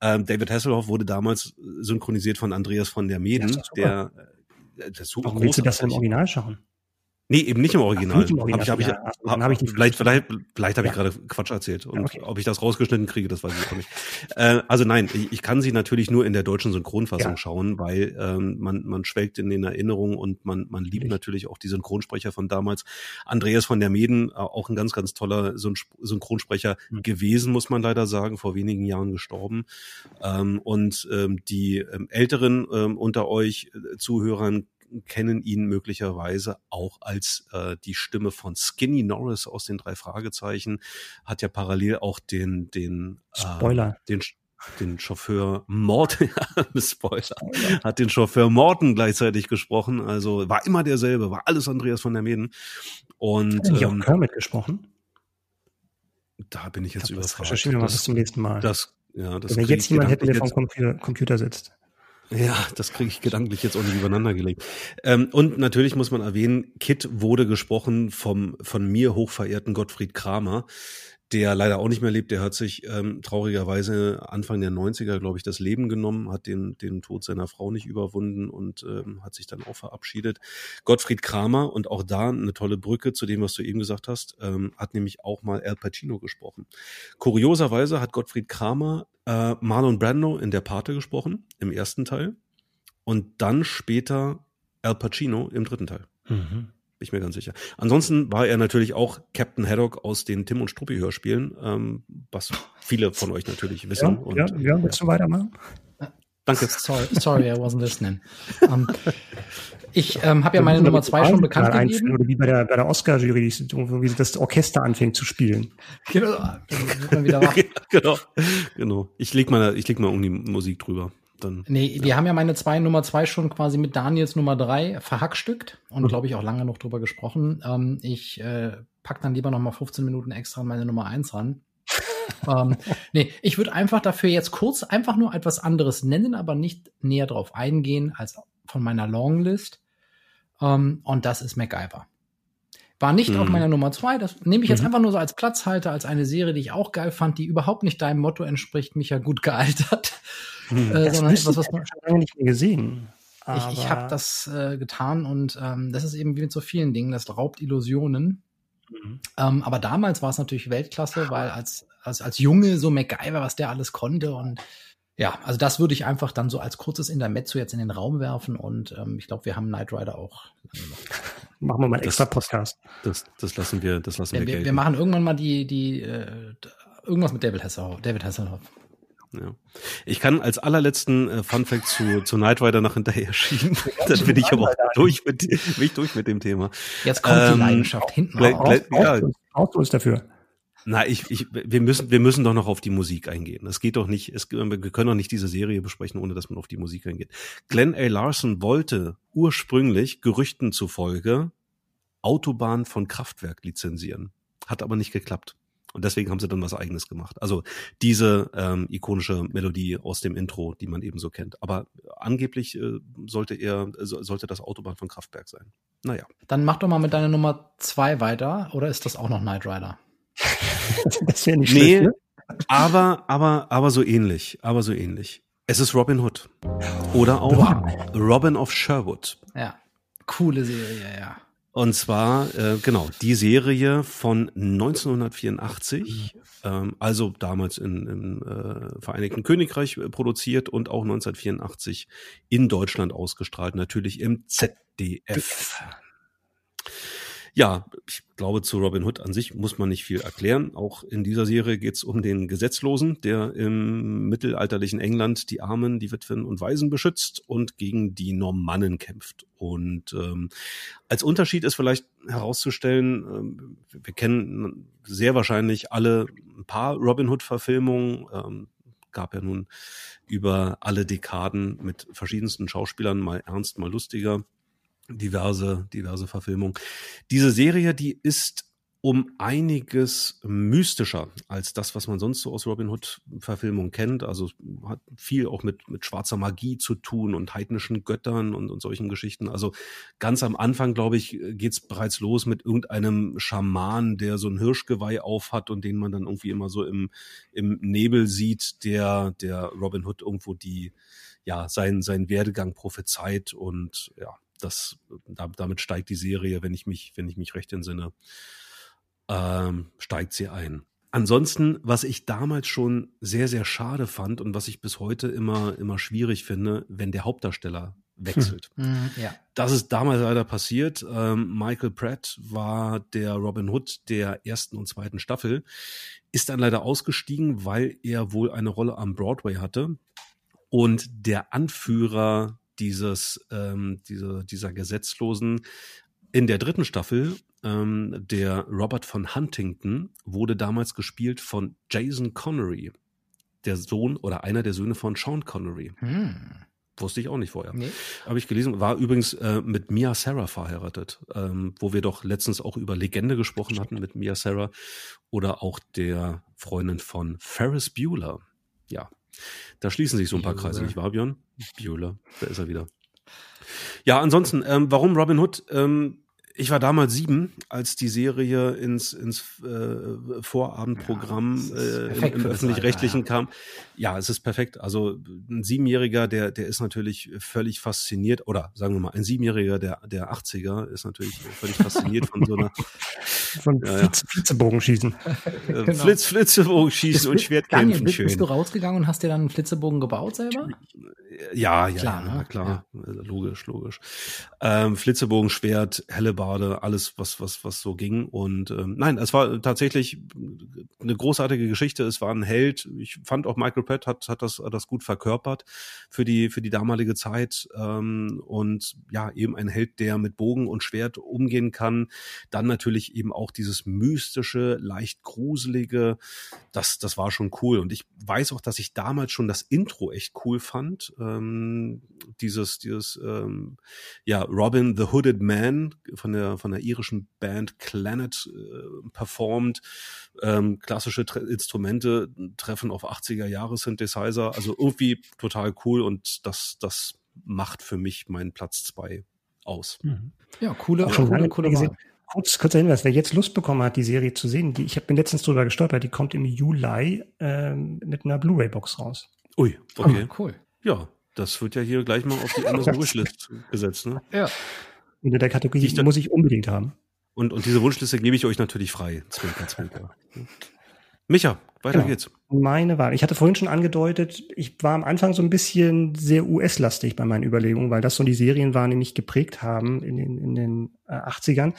ähm, David Hasselhoff wurde damals synchronisiert von Andreas von der Meden, der äh, das super Warum willst du das im Original schauen? Nee, eben nicht im Original. Ach, nicht im Original. Hab ich, hab ich, ja, hab, hab ich nicht vielleicht, vielleicht, vielleicht habe ich gerade Quatsch erzählt. Und okay. ob ich das rausgeschnitten kriege, das weiß ich auch nicht. äh, also nein, ich, ich, kann sie natürlich nur in der deutschen Synchronfassung ja. schauen, weil ähm, man, man schwelgt in den Erinnerungen und man, man liebt ich. natürlich auch die Synchronsprecher von damals. Andreas von der Meden, äh, auch ein ganz, ganz toller Synchronsprecher mhm. gewesen, muss man leider sagen, vor wenigen Jahren gestorben. Ähm, und ähm, die ähm, Älteren ähm, unter euch äh, Zuhörern kennen ihn möglicherweise auch als äh, die Stimme von Skinny Norris aus den drei Fragezeichen, hat ja parallel auch den, den, Spoiler. Äh, den, den Chauffeur Morten, Spoiler, hat den Chauffeur Morten gleichzeitig gesprochen. Also war immer derselbe, war alles Andreas von der Meden. Und hat ähm, auch Kermit gesprochen? Da bin ich jetzt ich glaub, überfragt. Das recherchieren wir mal bis zum nächsten Mal. Das, ja, das Wenn wir jetzt jemand hätten, der vom Computer, Computer sitzt. Ja, das kriege ich gedanklich jetzt auch nicht übereinander gelegt. Ähm, und natürlich muss man erwähnen, Kit wurde gesprochen vom von mir hochverehrten Gottfried Kramer, der leider auch nicht mehr lebt. Der hat sich ähm, traurigerweise Anfang der 90er, glaube ich, das Leben genommen, hat den, den Tod seiner Frau nicht überwunden und ähm, hat sich dann auch verabschiedet. Gottfried Kramer, und auch da eine tolle Brücke zu dem, was du eben gesagt hast, ähm, hat nämlich auch mal Al Pacino gesprochen. Kurioserweise hat Gottfried Kramer äh, Marlon Brando in Der Pate gesprochen, im ersten Teil. Und dann später Al Pacino im dritten Teil. Mhm. Bin ich mir ganz sicher. Ansonsten war er natürlich auch Captain Haddock aus den Tim und Struppi Hörspielen, ähm, was viele von euch natürlich wissen. Ja, und, ja, ja willst du weitermachen? Danke. Sorry, sorry, I wasn't listening. Um, ich ähm, habe ja meine Nummer zwei schon bekannt gegeben. Oder wie bei der, bei der Oscar-Jury, wie das Orchester anfängt zu spielen. Genau, dann wieder wach. genau, genau. Ich leg mal, ich leg mal irgendwie Musik drüber. Dann, nee, ja. wir haben ja meine zwei Nummer zwei schon quasi mit Daniels Nummer drei verhackstückt und mhm. glaube ich auch lange noch drüber gesprochen. Ähm, ich äh, pack dann lieber noch mal 15 Minuten extra an meine Nummer eins ran. ähm, nee, ich würde einfach dafür jetzt kurz einfach nur etwas anderes nennen, aber nicht näher drauf eingehen als von meiner Longlist. Ähm, und das ist MacGyver. War nicht mhm. auf meiner Nummer zwei. Das nehme ich jetzt mhm. einfach nur so als Platzhalter, als eine Serie, die ich auch geil fand, die überhaupt nicht deinem Motto entspricht, mich ja gut gealtert. Mhm. Äh, sondern etwas, was man schon lange nicht mehr gesehen. ich ich habe das äh, getan und ähm, das ist eben wie mit so vielen Dingen, das raubt Illusionen. Mhm. Ähm, aber damals war es natürlich Weltklasse, weil als, als, als Junge so MacGyver, was der alles konnte und ja, also das würde ich einfach dann so als kurzes Intermezzo jetzt in den Raum werfen und ähm, ich glaube, wir haben Knight Rider auch. Machen wir mal einen extra Podcast. Das, das lassen wir, das lassen ja, wir. Wir, wir machen irgendwann mal die, die äh, irgendwas mit David Hasselhoff. David Hasselhoff. Ja. Ich kann als allerletzten äh, Fun Fact zu, zu Knight Rider nach hinterher schieben. Dann bin ich aber auch durch mit, bin ich durch mit dem Thema. Jetzt kommt ähm, die Leidenschaft hinten raus. Ja. Brauchst du es dafür? Na, ich, ich, wir müssen, wir müssen doch noch auf die Musik eingehen. Es geht doch nicht, es, wir können doch nicht diese Serie besprechen, ohne dass man auf die Musik eingeht. Glenn A. Larson wollte ursprünglich Gerüchten zufolge Autobahn von Kraftwerk lizenzieren. Hat aber nicht geklappt. Und deswegen haben sie dann was eigenes gemacht. Also diese ähm, ikonische Melodie aus dem Intro, die man eben so kennt. Aber angeblich äh, sollte er, äh, sollte das Autobahn von Kraftwerk sein. Naja. Dann mach doch mal mit deiner Nummer zwei weiter, oder ist das auch noch Knight Rider? Das wäre nicht nee, schlecht, ne? aber, aber, aber so ähnlich, aber so ähnlich. Es ist Robin Hood. Oder auch wow. Robin of Sherwood. Ja. Coole Serie, ja. Und zwar, äh, genau, die Serie von 1984, ähm, also damals in, im äh, Vereinigten Königreich äh, produziert und auch 1984 in Deutschland ausgestrahlt, natürlich im ZDF. Ja, ich glaube, zu Robin Hood an sich muss man nicht viel erklären. Auch in dieser Serie geht es um den Gesetzlosen, der im mittelalterlichen England die Armen, die Witwen und Waisen beschützt und gegen die Normannen kämpft. Und ähm, als Unterschied ist vielleicht herauszustellen, ähm, wir kennen sehr wahrscheinlich alle ein paar Robin Hood-Verfilmungen. Ähm, gab ja nun über alle Dekaden mit verschiedensten Schauspielern, mal ernst, mal lustiger diverse, diverse Verfilmungen. Diese Serie, die ist um einiges mystischer als das, was man sonst so aus Robin Hood Verfilmungen kennt. Also hat viel auch mit, mit schwarzer Magie zu tun und heidnischen Göttern und, und solchen Geschichten. Also ganz am Anfang, glaube ich, geht's bereits los mit irgendeinem Schaman, der so ein Hirschgeweih aufhat und den man dann irgendwie immer so im, im Nebel sieht, der, der Robin Hood irgendwo die, ja, seinen, seinen Werdegang prophezeit und ja, das, damit steigt die Serie, wenn ich mich, wenn ich mich recht entsinne, ähm, steigt sie ein. Ansonsten, was ich damals schon sehr, sehr schade fand und was ich bis heute immer, immer schwierig finde, wenn der Hauptdarsteller wechselt. Hm. Ja. Das ist damals leider passiert. Ähm, Michael Pratt war der Robin Hood der ersten und zweiten Staffel, ist dann leider ausgestiegen, weil er wohl eine Rolle am Broadway hatte. Und der Anführer dieses, ähm, dieser, dieser Gesetzlosen in der dritten Staffel, ähm, der Robert von Huntington, wurde damals gespielt von Jason Connery, der Sohn oder einer der Söhne von Sean Connery. Hm. Wusste ich auch nicht vorher. Nee. Habe ich gelesen. War übrigens äh, mit Mia Sarah verheiratet, ähm, wo wir doch letztens auch über Legende gesprochen hatten mit Mia Sarah oder auch der Freundin von Ferris Bueller. Ja, da schließen sich so ein paar Bueller. Kreise, nicht wahr, Björn? Bueller, da ist er wieder. Ja, ansonsten, ähm, warum Robin Hood? Ähm, ich war damals sieben, als die Serie ins, ins äh, Vorabendprogramm ja, äh, im, im öffentlich-rechtlichen ja. kam. Ja, es ist perfekt. Also ein Siebenjähriger, der, der ist natürlich völlig fasziniert, oder sagen wir mal, ein Siebenjähriger der, der 80er ist natürlich völlig fasziniert von so einer von ja, Flitz, Flitzebogenschießen. Äh, genau. Flitz, Flitzebogenschießen und Schwertkämpfen Daniel, bist, schön. Bist du rausgegangen und hast dir dann einen Flitzebogen gebaut selber? Ja, ja, klar, ja, ne? klar. Logisch, logisch. Ähm, Flitzebogen, Schwert, Hellebar gerade alles, was, was, was so ging. Und ähm, nein, es war tatsächlich eine großartige Geschichte. Es war ein Held. Ich fand auch Michael Pratt hat, hat das, hat das gut verkörpert für die, für die damalige Zeit. Ähm, und ja, eben ein Held, der mit Bogen und Schwert umgehen kann. Dann natürlich eben auch dieses mystische, leicht gruselige. Das, das war schon cool. Und ich weiß auch, dass ich damals schon das Intro echt cool fand. Ähm, dieses, dieses, ähm, ja, Robin the Hooded Man von der, von der irischen Band Clanet äh, performt. Ähm, klassische Tre Instrumente treffen auf 80er Jahre Synthesizer. Also irgendwie total cool und das, das macht für mich meinen Platz zwei aus. Mhm. Ja, coole, Auch schon coole, coole gesehen. Kurz, kurzer Hinweis, wer jetzt Lust bekommen hat, die Serie zu sehen, die, ich habe mir letztens drüber gestolpert, die kommt im Juli ähm, mit einer Blu-ray-Box raus. Ui, okay. Oh, cool. Ja, das wird ja hier gleich mal auf die Amazon Wishlist gesetzt, ne? Ja. In der Kategorie ich muss ich unbedingt haben. Und, und diese Wunschliste gebe ich euch natürlich frei. Zwinker, zwinker. Micha, weiter genau. geht's. Meine Wahl. Ich hatte vorhin schon angedeutet, ich war am Anfang so ein bisschen sehr US-lastig bei meinen Überlegungen, weil das so die Serien waren, die mich geprägt haben in den, in den äh, 80ern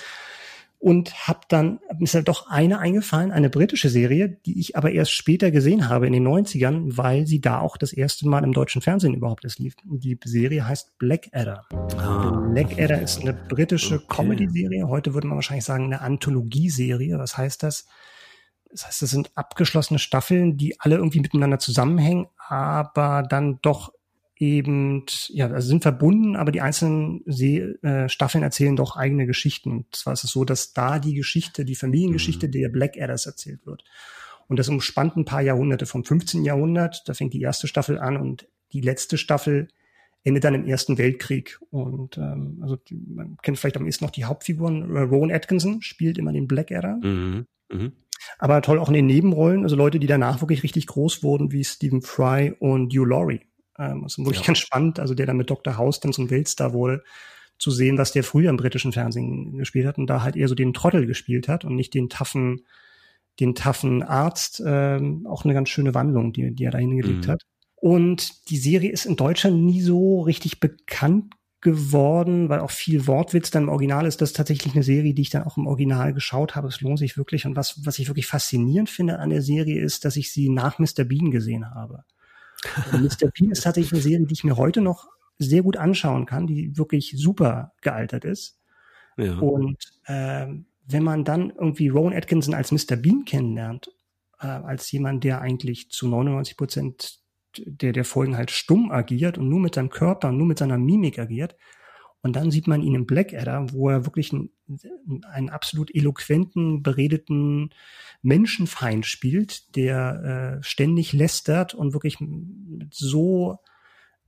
und habe dann mir ist halt doch eine eingefallen, eine britische Serie, die ich aber erst später gesehen habe in den 90ern, weil sie da auch das erste Mal im deutschen Fernsehen überhaupt erst lief. Die Serie heißt Blackadder. Ah. Blackadder ist eine britische okay. Comedy-Serie. Heute würde man wahrscheinlich sagen eine Anthologieserie. Was heißt das? Das heißt, es sind abgeschlossene Staffeln, die alle irgendwie miteinander zusammenhängen, aber dann doch eben, ja, also sind verbunden, aber die einzelnen See äh, Staffeln erzählen doch eigene Geschichten. Und zwar ist es so, dass da die Geschichte, die Familiengeschichte mhm. der Blackadders erzählt wird. Und das umspannt ein paar Jahrhunderte vom 15. Jahrhundert, da fängt die erste Staffel an und die letzte Staffel endet dann im Ersten Weltkrieg. Und ähm, also man kennt vielleicht am ehesten noch die Hauptfiguren. Rowan Atkinson spielt immer den Blackadder. Mhm. Mhm. Aber toll auch in den Nebenrollen, also Leute, die danach wirklich richtig groß wurden, wie Stephen Fry und Hugh Laurie. Ähm, ist wirklich ja. ganz spannend, also der dann mit Dr. House dann zum Weltstar wurde, zu sehen, was der früher im britischen Fernsehen gespielt hat und da halt eher so den Trottel gespielt hat und nicht den taffen, den taffen Arzt. Ähm, auch eine ganz schöne Wandlung, die, die er da hingelegt mhm. hat. Und die Serie ist in Deutschland nie so richtig bekannt geworden, weil auch viel Wortwitz dann im Original ist. Das ist tatsächlich eine Serie, die ich dann auch im Original geschaut habe. Es lohnt sich wirklich. Und was, was ich wirklich faszinierend finde an der Serie ist, dass ich sie nach Mr. Bean gesehen habe. Mr. Bean ist tatsächlich eine Serie, die ich mir heute noch sehr gut anschauen kann, die wirklich super gealtert ist. Ja. Und äh, wenn man dann irgendwie Rowan Atkinson als Mr. Bean kennenlernt, äh, als jemand, der eigentlich zu 99 Prozent der, der Folgen halt stumm agiert und nur mit seinem Körper, nur mit seiner Mimik agiert, und dann sieht man ihn im Blackadder, wo er wirklich einen, einen absolut eloquenten, beredeten Menschenfeind spielt, der äh, ständig lästert und wirklich so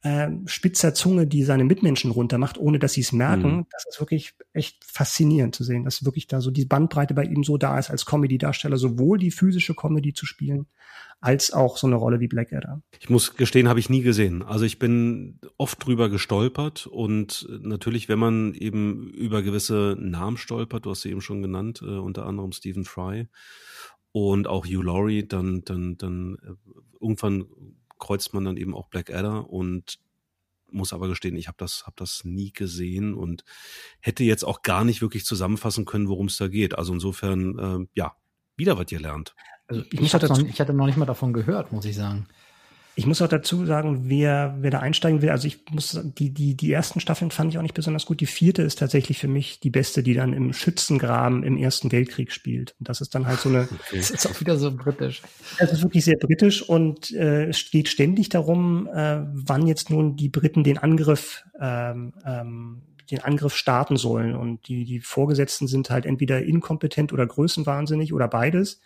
äh, spitzer Zunge, die seine Mitmenschen runtermacht, ohne dass sie es merken. Mhm. Das ist wirklich echt faszinierend zu sehen, dass wirklich da so die Bandbreite bei ihm so da ist, als Comedy-Darsteller sowohl die physische Comedy zu spielen, als auch so eine Rolle wie Blackadder. Ich muss gestehen, habe ich nie gesehen. Also ich bin oft drüber gestolpert und natürlich, wenn man eben über gewisse Namen stolpert, du hast sie eben schon genannt, äh, unter anderem Stephen Fry und auch Hugh Laurie, dann, dann, dann äh, irgendwann kreuzt man dann eben auch Blackadder und muss aber gestehen, ich habe das, hab das nie gesehen und hätte jetzt auch gar nicht wirklich zusammenfassen können, worum es da geht. Also insofern, äh, ja, wieder was gelernt. Also ich, ich, hatte noch, ich hatte noch nicht mal davon gehört, muss ich sagen. Ich muss auch dazu sagen, wer, wer da einsteigen will, also ich muss, die, die, die ersten Staffeln fand ich auch nicht besonders gut. Die vierte ist tatsächlich für mich die beste, die dann im Schützengraben im Ersten Weltkrieg spielt. Und das ist dann halt so eine. Das ist auch wieder so britisch. Das ist wirklich sehr britisch und äh, es geht ständig darum, äh, wann jetzt nun die Briten den Angriff, ähm, ähm, den Angriff starten sollen. Und die, die Vorgesetzten sind halt entweder inkompetent oder größenwahnsinnig oder beides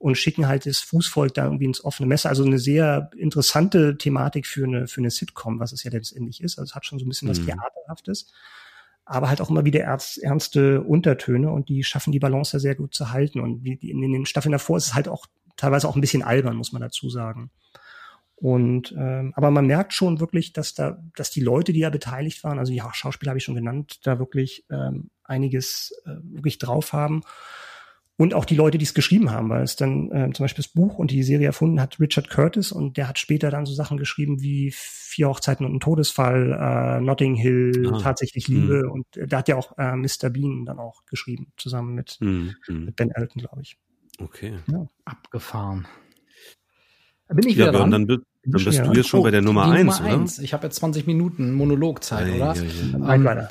und schicken halt das Fußvolk da irgendwie ins offene Messer. Also eine sehr interessante Thematik für eine, für eine Sitcom, was es ja letztendlich ist. Also es hat schon so ein bisschen mhm. was Theaterhaftes, aber halt auch immer wieder ernst, ernste Untertöne und die schaffen die Balance ja sehr gut zu halten. Und in den Staffeln davor ist es halt auch teilweise auch ein bisschen albern, muss man dazu sagen. Und ähm, aber man merkt schon wirklich, dass da, dass die Leute, die ja beteiligt waren, also ja, Schauspieler habe ich schon genannt, da wirklich ähm, einiges äh, wirklich drauf haben und auch die Leute, die es geschrieben haben, weil es dann äh, zum Beispiel das Buch und die Serie erfunden hat Richard Curtis und der hat später dann so Sachen geschrieben wie Vier Hochzeiten und ein Todesfall, äh, Notting Hill, ah. tatsächlich Liebe mhm. und äh, da hat ja auch äh, Mr. Bean dann auch geschrieben, zusammen mit, mhm. mit Ben Elton, glaube ich. Okay. Ja. Abgefahren. Bin ich ja, wieder dran? Dann, dann bist ja. du jetzt schon oh, bei der Nummer eins, Nummer oder? Ich habe jetzt 20 Minuten Monologzeit, ja, oder? Ja, ja. Ähm, weiter.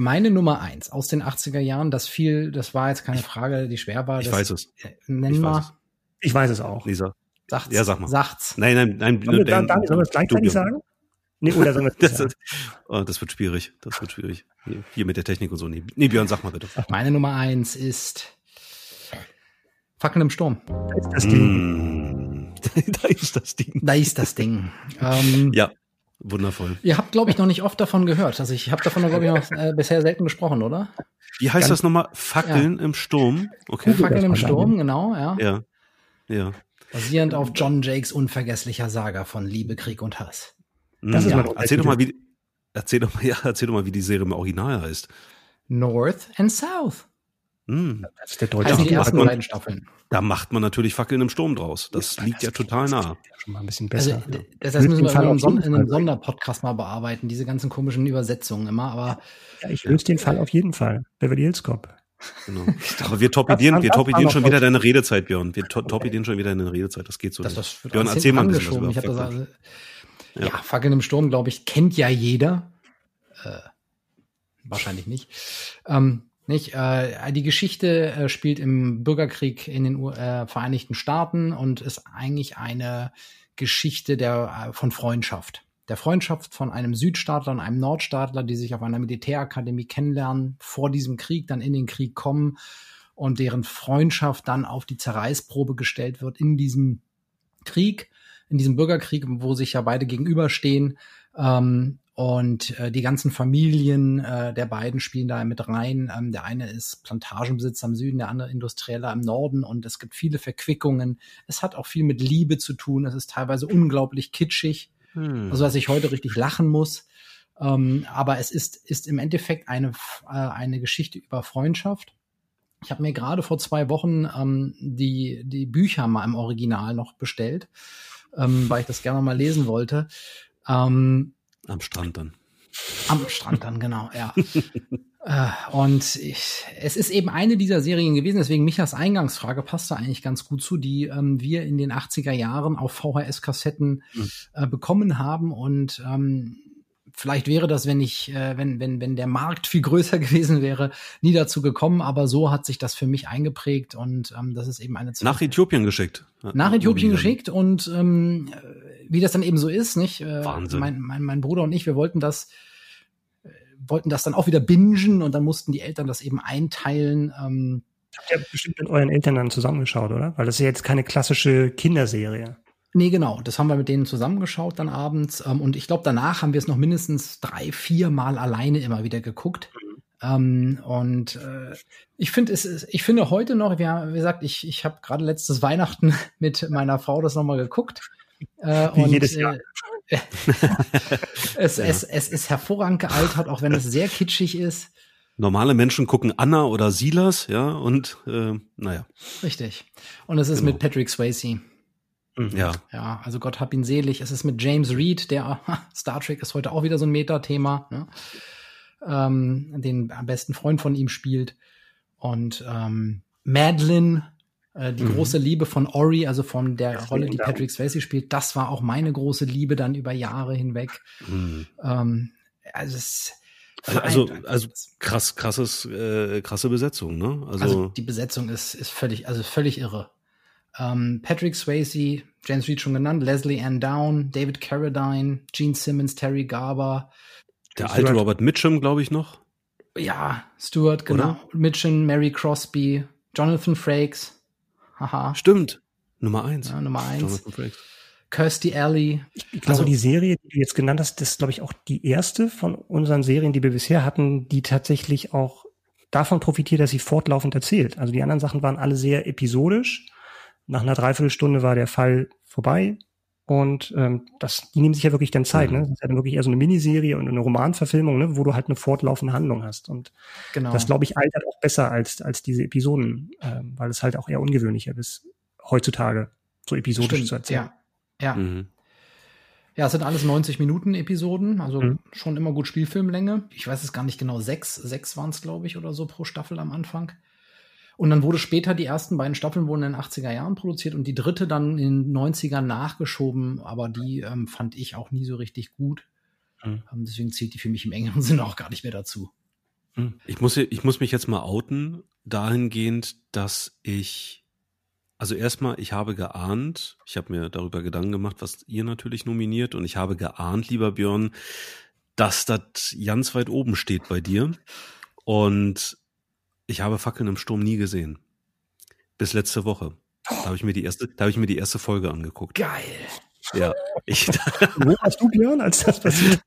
Meine Nummer eins aus den 80er Jahren, das viel, das war jetzt keine Frage, die schwer war. Ich weiß es. Äh, nenn ich mal. Weiß es. Ich weiß es auch. Lisa. Sagt's. Ja, sag mal. Sagt's. Nein, nein, nein. Sollen wir, dann, dann, sollen wir es gleichzeitig sagen? Nee, oder sollen wir das, das, oh, das wird schwierig. Das wird schwierig. Hier, hier mit der Technik und so. Nee, nee, Björn, sag mal bitte. Meine Nummer eins ist Fackeln im Sturm. Da ist das Ding. Mm. da ist das Ding. Da ist das Ding. Ähm, ja. Wundervoll. Ihr habt, glaube ich, noch nicht oft davon gehört. Also ich habe davon, glaube ich, noch äh, bisher selten gesprochen, oder? Wie heißt Ganz, das nochmal? Fackeln ja. im Sturm? Okay. Fackeln im Sturm, genau, ja. Ja. Ja. Basierend auf John Jakes unvergesslicher Saga von Liebe, Krieg und Hass. Das ja. ist erzähl doch mal, wie, erzähl doch mal, ja, erzähl doch mal, wie die Serie im Original heißt. North and South. Mm. Das ist der deutsche also die ersten beiden Staffeln. Da macht man natürlich Fackeln im Sturm draus. Das ja, liegt das ja total nah. Schon mal ein bisschen besser. Also, das, das müssen wir in einem, Son in einem Sonderpodcast mal bearbeiten, diese ganzen komischen Übersetzungen immer, aber. Ja, ich löse den Fall auf jeden Fall. Beverly Hills Cop. Genau. Aber wir torpedieren, wir torpedieren schon wieder deine Redezeit, Björn. Wir to torpedieren schon wieder deine Redezeit. Das geht so das, nicht. Das Björn, erzähl mal ein bisschen was über ich das also, ja. ja, Fackeln im Sturm, glaube ich, kennt ja jeder. Äh, wahrscheinlich nicht. Ähm, nicht? Äh, die Geschichte äh, spielt im Bürgerkrieg in den äh, Vereinigten Staaten und ist eigentlich eine Geschichte der, äh, von Freundschaft. Der Freundschaft von einem Südstaatler und einem Nordstaatler, die sich auf einer Militärakademie kennenlernen, vor diesem Krieg dann in den Krieg kommen und deren Freundschaft dann auf die Zerreißprobe gestellt wird in diesem Krieg, in diesem Bürgerkrieg, wo sich ja beide gegenüberstehen. Ähm, und äh, die ganzen Familien äh, der beiden spielen da mit rein. Ähm, der eine ist Plantagenbesitzer im Süden, der andere Industrieller im Norden. Und es gibt viele Verquickungen. Es hat auch viel mit Liebe zu tun. Es ist teilweise unglaublich kitschig. Hm. Also dass ich heute richtig lachen muss. Ähm, aber es ist, ist im Endeffekt eine, äh, eine Geschichte über Freundschaft. Ich habe mir gerade vor zwei Wochen ähm, die, die Bücher mal im Original noch bestellt, ähm, weil ich das gerne mal lesen wollte. Ähm, am Strand dann. Am Strand dann, genau, ja. Äh, und ich, es ist eben eine dieser Serien gewesen, deswegen Michas Eingangsfrage passt da eigentlich ganz gut zu, die ähm, wir in den 80er Jahren auf VHS-Kassetten mhm. äh, bekommen haben. Und ähm, vielleicht wäre das, wenn ich, äh, wenn, wenn, wenn der Markt viel größer gewesen wäre, nie dazu gekommen, aber so hat sich das für mich eingeprägt und ähm, das ist eben eine Zeit. Nach Äthiopien geschickt. Nach Äthiopien geschickt und ähm, wie das dann eben so ist, nicht? Äh, Wahnsinn. Mein, mein, mein Bruder und ich, wir wollten das, äh, wollten das dann auch wieder bingen und dann mussten die Eltern das eben einteilen. Ähm, Habt ihr bestimmt mit euren Eltern dann zusammengeschaut, oder? Weil das ist ja jetzt keine klassische Kinderserie. Nee, genau. Das haben wir mit denen zusammengeschaut dann abends. Ähm, und ich glaube, danach haben wir es noch mindestens drei, vier Mal alleine immer wieder geguckt. Mhm. Ähm, und äh, ich finde es, ich finde heute noch, wie, wie gesagt, ich, ich habe gerade letztes Weihnachten mit meiner Frau das nochmal geguckt. Äh, wie und, jedes Jahr. Äh, es, ja. es, es ist hervorragend gealtert, auch wenn es sehr kitschig ist. Normale Menschen gucken Anna oder Silas, ja, und äh, naja. Richtig. Und es ist genau. mit Patrick Swayze. Mhm. Ja. Ja, also Gott hab ihn selig. Es ist mit James Reed, der Star Trek ist heute auch wieder so ein Metathema, ne? ähm, den am besten Freund von ihm spielt. Und ähm, Madeline, äh, die mhm. große Liebe von Ori, also von der das Rolle, die Patrick Swayze spielt, das war auch meine große Liebe dann über Jahre hinweg. Mhm. Ähm, also es also, also, also krass, krasses, äh, krasse Besetzung, ne? Also, also die Besetzung ist, ist völlig, also völlig irre. Ähm, Patrick Swayze, James Reed schon genannt, Leslie Ann Down, David Carradine, Gene Simmons, Terry Garber. Der alte Robert Mitchum, glaube ich noch. Ja, Stuart, genau. Oder? Mitchum, Mary Crosby, Jonathan Frakes. Haha. Stimmt. Nummer eins. Ja, Nummer eins. Jonathan Frakes. Kirsty Alley. Ich, ich glaube, also, die Serie, die du jetzt genannt hast, das ist, glaube ich, auch die erste von unseren Serien, die wir bisher hatten, die tatsächlich auch davon profitiert, dass sie fortlaufend erzählt. Also die anderen Sachen waren alle sehr episodisch nach einer Dreiviertelstunde war der Fall vorbei. Und ähm, das, die nehmen sich ja wirklich dann Zeit, ne? Das ist ja dann wirklich eher so eine Miniserie und eine Romanverfilmung, ne? wo du halt eine fortlaufende Handlung hast. Und genau. das, glaube ich, altert auch besser als, als diese Episoden, ähm, weil es halt auch eher ungewöhnlicher ist, heutzutage so episodisch Stimmt, zu erzählen. Ja, ja. Mhm. Ja, es sind alles 90 Minuten Episoden, also mhm. schon immer gut Spielfilmlänge. Ich weiß es gar nicht genau, sechs, sechs waren es, glaube ich, oder so pro Staffel am Anfang. Und dann wurde später, die ersten beiden Staffeln wurden in den 80er Jahren produziert und die dritte dann in den 90ern nachgeschoben, aber die ähm, fand ich auch nie so richtig gut. Mhm. Ähm, deswegen zählt die für mich im engeren Sinne auch gar nicht mehr dazu. Mhm. Ich muss, ich muss mich jetzt mal outen, dahingehend, dass ich, also erstmal, ich habe geahnt, ich habe mir darüber Gedanken gemacht, was ihr natürlich nominiert und ich habe geahnt, lieber Björn, dass das ganz weit oben steht bei dir. Und ich habe Fackeln im Sturm nie gesehen. Bis letzte Woche. Da habe ich mir die erste, da habe ich mir die erste Folge angeguckt. Geil. Ja. Ich, wo warst du, Björn, als das passiert?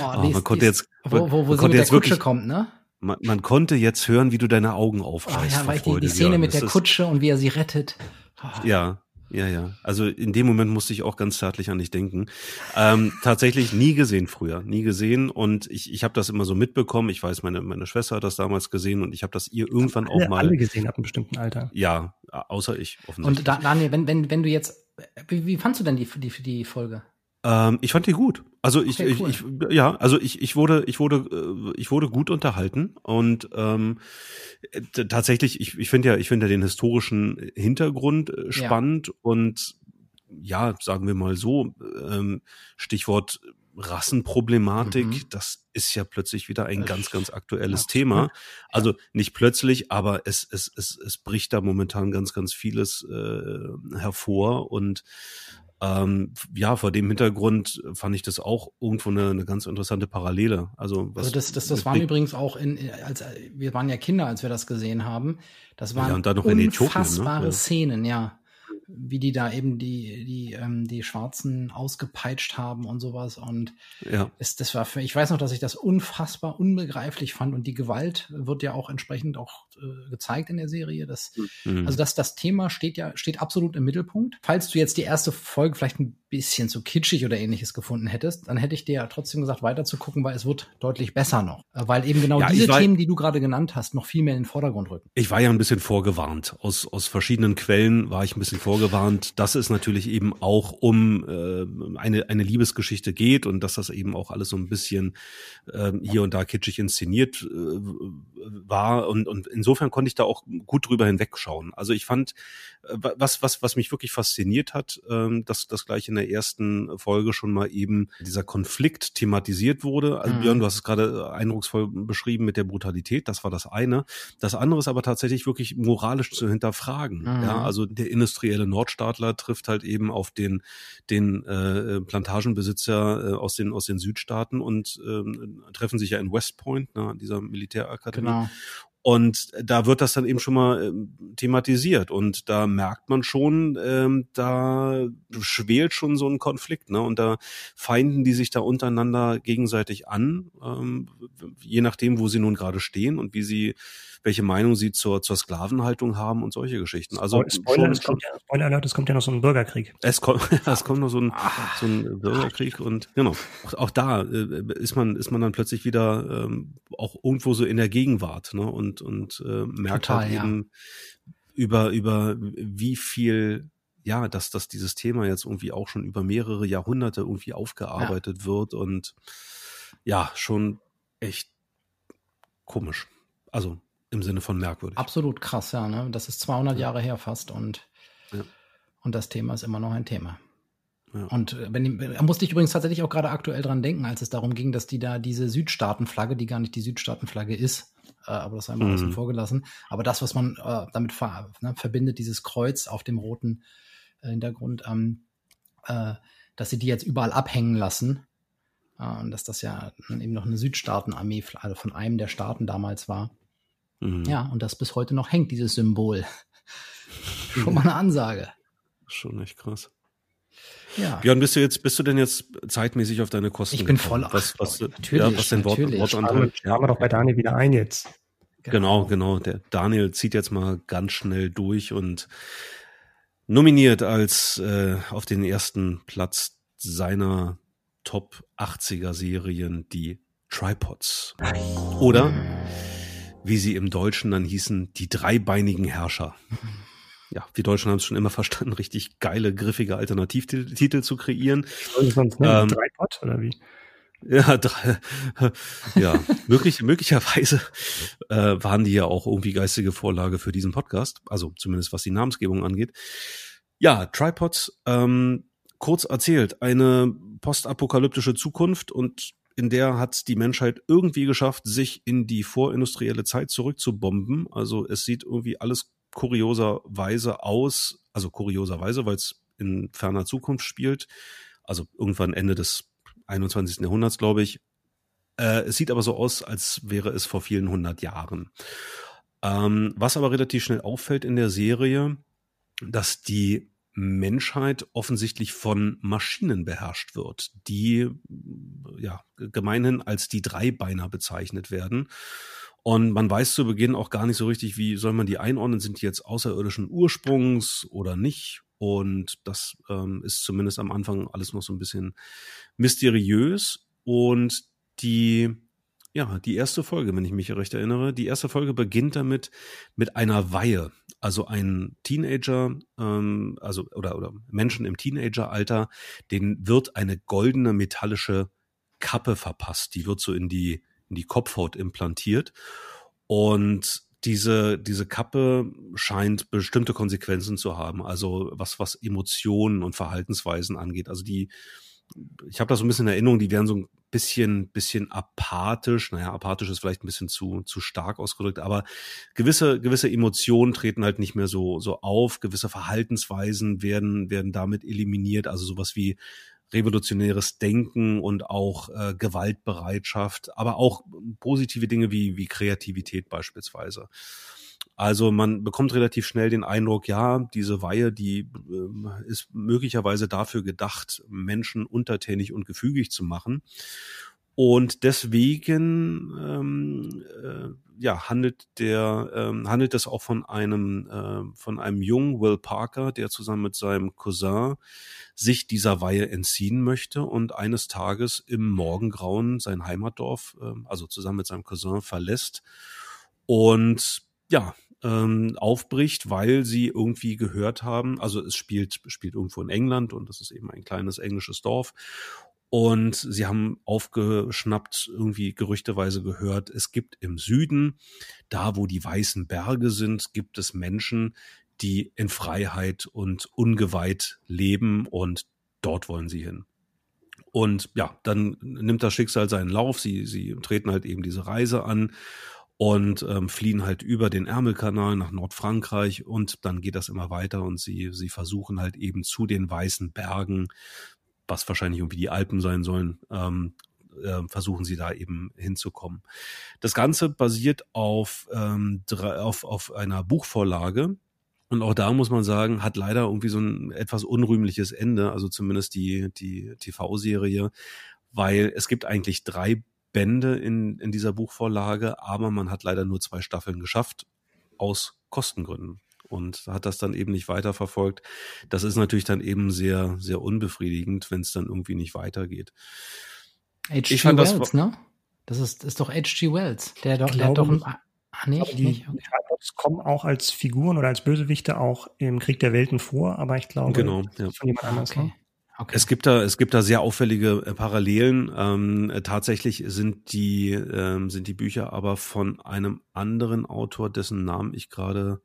oh, oh, man konnte jetzt, wo, wo, wo sie mit der Kutsche wirklich, kommt, ne? Man, man, konnte jetzt hören, wie du deine Augen aufreißt. Oh, ja, weil die, die Szene Björn. mit der Kutsche und wie er sie rettet. Oh. Ja, ja, ja. Also in dem Moment musste ich auch ganz zärtlich an dich denken. Ähm, tatsächlich nie gesehen früher, nie gesehen. Und ich, ich habe das immer so mitbekommen. Ich weiß, meine, meine Schwester hat das damals gesehen und ich habe das ihr irgendwann alle, auch mal. Alle gesehen ab einem bestimmten Alter. Ja, außer ich offensichtlich. Und Daniel, wenn, wenn, wenn du jetzt, wie, wie fandst du denn die, die, die Folge? Ähm, ich fand die gut. Also ich, okay, cool. ich, ich, ja, also ich, ich wurde, ich wurde, äh, ich wurde gut unterhalten und ähm, tatsächlich, ich, ich finde ja, ich finde ja den historischen Hintergrund äh, spannend ja. und ja, sagen wir mal so, ähm, Stichwort Rassenproblematik, mhm. das ist ja plötzlich wieder ein ganz, ganz aktuelles ja, Thema. Also nicht plötzlich, aber es, es, es, es bricht da momentan ganz, ganz vieles äh, hervor und ähm, ja, vor dem Hintergrund fand ich das auch irgendwo eine, eine ganz interessante Parallele. Also, was also das, das, das waren übrigens auch in, als wir waren ja Kinder, als wir das gesehen haben. Das waren ja, unfassbare in ne? Szenen, ja wie die da eben die, die, ähm, die Schwarzen ausgepeitscht haben und sowas. Und ja. es, das war für, ich weiß noch, dass ich das unfassbar unbegreiflich fand. Und die Gewalt wird ja auch entsprechend auch äh, gezeigt in der Serie. Das, mhm. Also das, das Thema steht ja, steht absolut im Mittelpunkt. Falls du jetzt die erste Folge vielleicht ein bisschen zu kitschig oder ähnliches gefunden hättest, dann hätte ich dir ja trotzdem gesagt, weiter zu gucken, weil es wird deutlich besser noch. Äh, weil eben genau ja, diese war, Themen, die du gerade genannt hast, noch viel mehr in den Vordergrund rücken. Ich war ja ein bisschen vorgewarnt. Aus, aus verschiedenen Quellen war ich ein bisschen vorgewarnt, dass es natürlich eben auch um äh, eine, eine Liebesgeschichte geht und dass das eben auch alles so ein bisschen äh, hier und da kitschig inszeniert äh, war. Und, und insofern konnte ich da auch gut drüber hinwegschauen. Also ich fand, äh, was, was, was mich wirklich fasziniert hat, äh, dass das gleich in der ersten Folge schon mal eben dieser Konflikt thematisiert wurde. Also mhm. Björn, du hast es gerade eindrucksvoll beschrieben mit der Brutalität, das war das eine. Das andere ist aber tatsächlich wirklich moralisch zu hinterfragen. Mhm. Ja, also der industrielle Nordstaatler trifft halt eben auf den, den äh, Plantagenbesitzer äh, aus den, aus den Südstaaten und äh, treffen sich ja in West Point, ne, dieser Militärakademie. Genau. Und da wird das dann eben schon mal ähm, thematisiert. Und da merkt man schon, ähm, da schwelt schon so ein Konflikt. Ne? Und da feinden die sich da untereinander gegenseitig an, ähm, je nachdem, wo sie nun gerade stehen und wie sie welche Meinung sie zur, zur Sklavenhaltung haben und solche Geschichten. Also Spoiler, schon, es kommt ja, Spoiler Alert, es kommt ja noch so ein Bürgerkrieg. Es kommt, es kommt noch so ein, so ein Bürgerkrieg und genau, auch, auch da äh, ist man ist man dann plötzlich wieder ähm, auch irgendwo so in der Gegenwart ne? und und äh, merkt Total, halt eben ja. über über wie viel ja, dass, dass dieses Thema jetzt irgendwie auch schon über mehrere Jahrhunderte irgendwie aufgearbeitet ja. wird und ja, schon echt komisch. Also im Sinne von merkwürdig. Absolut krass, ja. Ne? Das ist 200 ja. Jahre her fast und, ja. und das Thema ist immer noch ein Thema. Ja. Und äh, wenn, er musste ich übrigens tatsächlich auch gerade aktuell dran denken, als es darum ging, dass die da diese Südstaatenflagge, die gar nicht die Südstaatenflagge ist, äh, aber das haben wir mhm. außen vorgelassen, aber das, was man äh, damit ver, ne, verbindet, dieses Kreuz auf dem roten äh, Hintergrund, ähm, äh, dass sie die jetzt überall abhängen lassen. Äh, und dass das ja eben noch eine Südstaatenarmee also von einem der Staaten damals war. Mhm. Ja, und das bis heute noch hängt, dieses Symbol. Schon mal eine Ansage. Schon echt krass. Ja. Björn, bist du jetzt, bist du denn jetzt zeitmäßig auf deine Kosten? Ich bin voll. Was, was, natürlich, ja, was den Wort, natürlich. Wortanteil? Ja. wir doch bei Daniel wieder ein jetzt. Genau. genau, genau. Der Daniel zieht jetzt mal ganz schnell durch und nominiert als äh, auf den ersten Platz seiner Top 80er Serien die Tripods. Oder wie sie im Deutschen dann hießen, die dreibeinigen Herrscher. Ja, wir Deutschen haben es schon immer verstanden, richtig geile, griffige Alternativtitel zu kreieren. Sonst? Ähm, Dreipot oder wie? Ja, drei, ja, möglich, möglicherweise äh, waren die ja auch irgendwie geistige Vorlage für diesen Podcast, also zumindest was die Namensgebung angeht. Ja, Tripods, ähm, kurz erzählt, eine postapokalyptische Zukunft und in der hat die Menschheit irgendwie geschafft, sich in die vorindustrielle Zeit zurückzubomben. Also es sieht irgendwie alles kurioserweise aus, also kurioserweise, weil es in ferner Zukunft spielt, also irgendwann Ende des 21. Jahrhunderts, glaube ich. Äh, es sieht aber so aus, als wäre es vor vielen hundert Jahren. Ähm, was aber relativ schnell auffällt in der Serie, dass die Menschheit offensichtlich von Maschinen beherrscht wird, die ja gemeinhin als die Dreibeiner bezeichnet werden. Und man weiß zu Beginn auch gar nicht so richtig, wie soll man die einordnen, sind die jetzt außerirdischen Ursprungs oder nicht. Und das ähm, ist zumindest am Anfang alles noch so ein bisschen mysteriös. Und die ja, die erste Folge, wenn ich mich recht erinnere. Die erste Folge beginnt damit mit einer Weihe. Also ein Teenager, ähm, also oder, oder Menschen im Teenageralter, denen wird eine goldene metallische Kappe verpasst. Die wird so in die, in die Kopfhaut implantiert. Und diese, diese Kappe scheint bestimmte Konsequenzen zu haben. Also was, was Emotionen und Verhaltensweisen angeht. Also die, ich habe da so ein bisschen in Erinnerung, die werden so bisschen, bisschen apathisch. Naja, apathisch ist vielleicht ein bisschen zu, zu stark ausgedrückt, aber gewisse, gewisse Emotionen treten halt nicht mehr so, so auf. Gewisse Verhaltensweisen werden, werden damit eliminiert. Also sowas wie revolutionäres Denken und auch äh, Gewaltbereitschaft, aber auch positive Dinge wie, wie Kreativität beispielsweise. Also man bekommt relativ schnell den Eindruck, ja, diese Weihe, die äh, ist möglicherweise dafür gedacht, Menschen untertänig und gefügig zu machen. Und deswegen ähm, äh, ja, handelt der ähm, handelt es auch von einem äh, von einem jungen Will Parker, der zusammen mit seinem Cousin sich dieser Weihe entziehen möchte und eines Tages im Morgengrauen sein Heimatdorf, äh, also zusammen mit seinem Cousin verlässt und ja, ähm, aufbricht, weil sie irgendwie gehört haben, also es spielt, spielt irgendwo in England und das ist eben ein kleines englisches Dorf. Und sie haben aufgeschnappt, irgendwie gerüchteweise gehört, es gibt im Süden, da wo die weißen Berge sind, gibt es Menschen, die in Freiheit und ungeweiht leben und dort wollen sie hin. Und ja, dann nimmt das Schicksal seinen Lauf. Sie, sie treten halt eben diese Reise an und ähm, fliehen halt über den Ärmelkanal nach Nordfrankreich und dann geht das immer weiter und sie, sie versuchen halt eben zu den weißen Bergen, was wahrscheinlich irgendwie die Alpen sein sollen, ähm, äh, versuchen sie da eben hinzukommen. Das Ganze basiert auf, ähm, auf, auf einer Buchvorlage. Und auch da muss man sagen, hat leider irgendwie so ein etwas unrühmliches Ende, also zumindest die, die TV-Serie, weil es gibt eigentlich drei Bände in, in dieser Buchvorlage, aber man hat leider nur zwei Staffeln geschafft aus Kostengründen und hat das dann eben nicht weiterverfolgt. Das ist natürlich dann eben sehr, sehr unbefriedigend, wenn es dann irgendwie nicht weitergeht. H.G. Wells, das, ne? Das ist, ist doch H.G. Wells. Der doch, der hat doch ein, Ah, nee, die, nicht. Okay. Die kommen auch als Figuren oder als Bösewichte auch im Krieg der Welten vor, aber ich glaube, genau, ja. von jemand anders. Okay. Okay. Es gibt da, es gibt da sehr auffällige äh, Parallelen. Ähm, äh, tatsächlich sind die, ähm, sind die Bücher aber von einem anderen Autor, dessen Namen ich gerade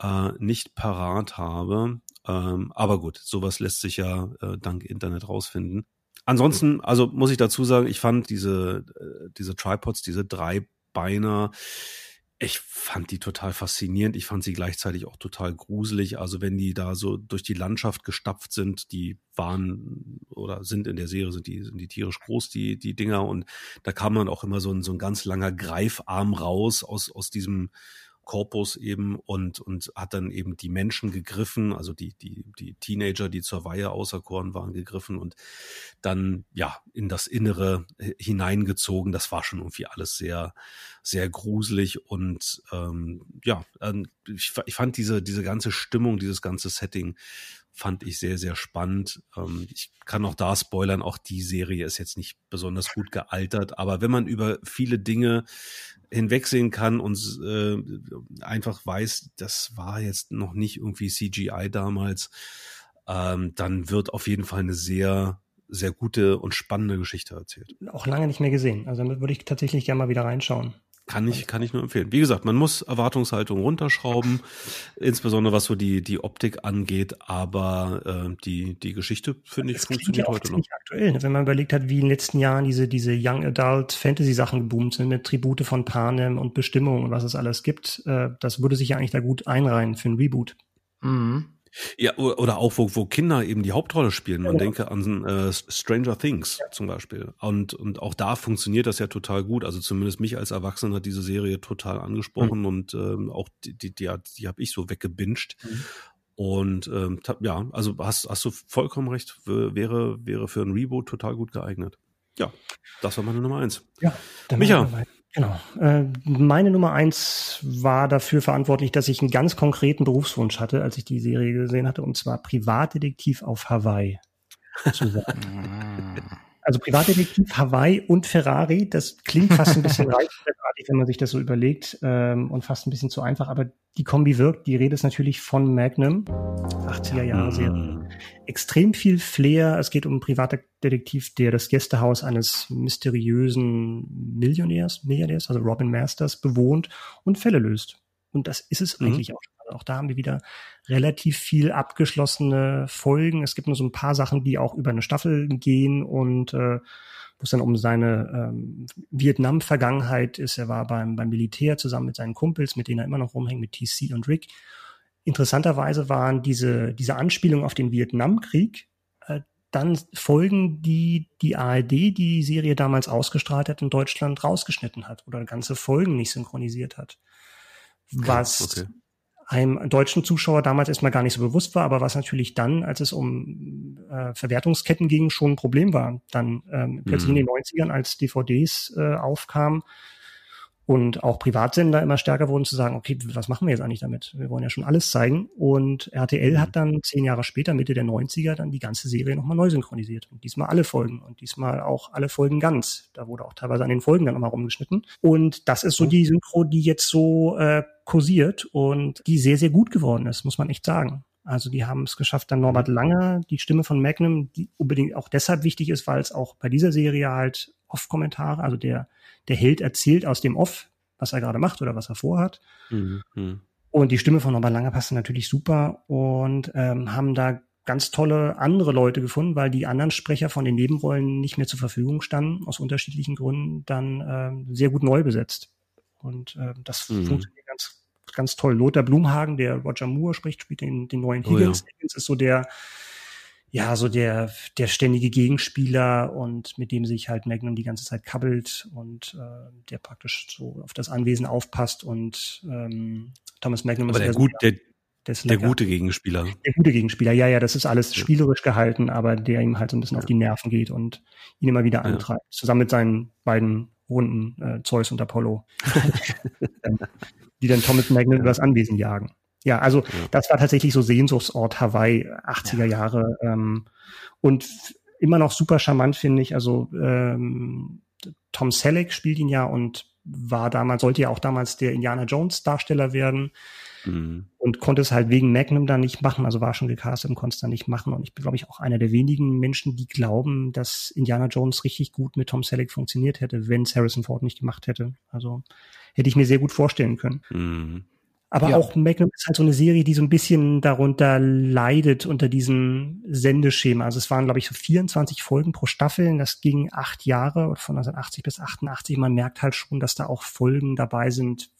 äh, nicht parat habe. Ähm, aber gut, sowas lässt sich ja äh, dank Internet rausfinden. Ansonsten, also muss ich dazu sagen, ich fand diese, äh, diese Tripods, diese drei Beiner, ich fand die total faszinierend. Ich fand sie gleichzeitig auch total gruselig. Also wenn die da so durch die Landschaft gestapft sind, die waren oder sind in der Serie, sind die, sind die tierisch groß, die, die Dinger. Und da kam dann auch immer so ein, so ein ganz langer Greifarm raus aus, aus diesem, Korpus eben und, und hat dann eben die Menschen gegriffen, also die, die, die Teenager, die zur Weihe auserkoren waren, gegriffen und dann, ja, in das Innere hineingezogen. Das war schon irgendwie alles sehr, sehr gruselig und, ähm, ja, ähm, ich, ich fand diese, diese ganze Stimmung, dieses ganze Setting fand ich sehr, sehr spannend. Ähm, ich kann auch da spoilern, auch die Serie ist jetzt nicht besonders gut gealtert, aber wenn man über viele Dinge hinwegsehen kann und äh, einfach weiß, das war jetzt noch nicht irgendwie CGI damals, ähm, dann wird auf jeden Fall eine sehr, sehr gute und spannende Geschichte erzählt. Auch lange nicht mehr gesehen. Also würde ich tatsächlich gerne mal wieder reinschauen. Kann ich, kann ich nur empfehlen. Wie gesagt, man muss Erwartungshaltung runterschrauben, insbesondere was so die, die Optik angeht, aber äh, die, die Geschichte, finde ich, funktioniert ja heute noch. aktuell, ne? wenn man überlegt hat, wie in den letzten Jahren diese, diese Young Adult Fantasy Sachen geboomt sind mit Tribute von Panem und Bestimmung und was es alles gibt, äh, das würde sich ja eigentlich da gut einreihen für ein Reboot. Mhm. Ja, oder auch, wo, wo Kinder eben die Hauptrolle spielen. Man ja. denke an äh, Stranger Things ja. zum Beispiel. Und, und auch da funktioniert das ja total gut. Also zumindest mich als Erwachsener hat diese Serie total angesprochen mhm. und ähm, auch die, die, die, die habe ich so weggebinged. Mhm. Und ähm, ja, also hast, hast du vollkommen recht, wäre, wäre für ein Reboot total gut geeignet. Ja, das war meine Nummer eins. Ja, Micha. Genau. Äh, meine Nummer eins war dafür verantwortlich, dass ich einen ganz konkreten Berufswunsch hatte, als ich die Serie gesehen hatte, und zwar Privatdetektiv auf Hawaii zu sein. Also Privatdetektiv Hawaii und Ferrari, das klingt fast ein bisschen reichweite wenn man sich das so überlegt ähm, und fast ein bisschen zu einfach, aber die Kombi wirkt. Die Rede ist natürlich von Magnum, 80er Jahre Serie. Mm. Extrem viel Flair. Es geht um einen Privatdetektiv, der das Gästehaus eines mysteriösen Millionärs, Milliardärs, also Robin Masters, bewohnt und Fälle löst. Und das ist es mhm. eigentlich auch schon. Auch da haben wir wieder relativ viel abgeschlossene Folgen. Es gibt nur so ein paar Sachen, die auch über eine Staffel gehen und äh, wo es dann um seine ähm, Vietnam-Vergangenheit ist. Er war beim, beim Militär zusammen mit seinen Kumpels, mit denen er immer noch rumhängt, mit TC und Rick. Interessanterweise waren diese, diese Anspielungen auf den Vietnamkrieg äh, dann Folgen, die die ARD, die die Serie damals ausgestrahlt hat, in Deutschland rausgeschnitten hat oder ganze Folgen nicht synchronisiert hat. Was okay einem deutschen Zuschauer damals erstmal gar nicht so bewusst war, aber was natürlich dann, als es um äh, Verwertungsketten ging, schon ein Problem war. Dann ähm, plötzlich mhm. in den 90ern, als DVDs äh, aufkamen, und auch Privatsender immer stärker wurden zu sagen, okay, was machen wir jetzt eigentlich damit? Wir wollen ja schon alles zeigen. Und RTL mhm. hat dann zehn Jahre später, Mitte der 90er, dann die ganze Serie nochmal neu synchronisiert. Und diesmal alle Folgen und diesmal auch alle Folgen ganz. Da wurde auch teilweise an den Folgen dann nochmal rumgeschnitten. Und das ist so die Synchro, die jetzt so äh, kursiert und die sehr, sehr gut geworden ist, muss man echt sagen. Also die haben es geschafft, dann Norbert Langer, die Stimme von Magnum, die unbedingt auch deshalb wichtig ist, weil es auch bei dieser Serie halt Off-Kommentare, also der, der Held erzählt aus dem Off, was er gerade macht oder was er vorhat. Mhm. Und die Stimme von Norbert Langer passt natürlich super und ähm, haben da ganz tolle andere Leute gefunden, weil die anderen Sprecher von den Nebenrollen nicht mehr zur Verfügung standen, aus unterschiedlichen Gründen, dann ähm, sehr gut neu besetzt. Und äh, das mhm. funktioniert ganz, ganz toll. Lothar Blumhagen, der Roger Moore spricht, spielt den, den neuen Higgins. Oh, ja. Higgins ist so der, ja, so der, der ständige Gegenspieler und mit dem sich halt Magnum die ganze Zeit kabbelt und äh, der praktisch so auf das Anwesen aufpasst und ähm, Thomas Magnum aber ist der, gut, der, der, der gute Gegenspieler. Der gute Gegenspieler, ja, ja, das ist alles Ja. spielerisch gehalten, aber der ihm halt so ein bisschen auf die Nerven geht und ihn immer wieder Ja. antreibt. Zusammen mit seinen beiden Runden, äh, Zeus und Apollo. Ähm, die dann Thomas Magnum Ja. über das Anwesen jagen. Ja, also Ja. das war tatsächlich so Sehnsuchtsort Hawaii, 80er Jahre. Ähm, und immer noch super charmant, finde ich. Also ähm, Tom Selleck spielt ihn ja und war damals, sollte ja auch damals der Indiana Jones Darsteller werden Mhm. und konnte es halt wegen Magnum dann nicht machen, also war schon gecastet und konnte es dann nicht machen. Und ich bin, glaube ich, auch einer der wenigen Menschen, die glauben, dass Indiana Jones richtig gut mit Tom Selleck funktioniert hätte, wenn es Harrison Ford nicht gemacht hätte. Also hätte ich mir sehr gut vorstellen können. Mhm. Aber Ja. auch Magnum ist halt so eine Serie, die so ein bisschen darunter leidet unter diesem Sendeschema. Also es waren, glaube ich, so 24 Folgen pro Staffel. Das ging acht Jahre von 1980 bis 88. Man merkt halt schon, dass da auch Folgen dabei sind,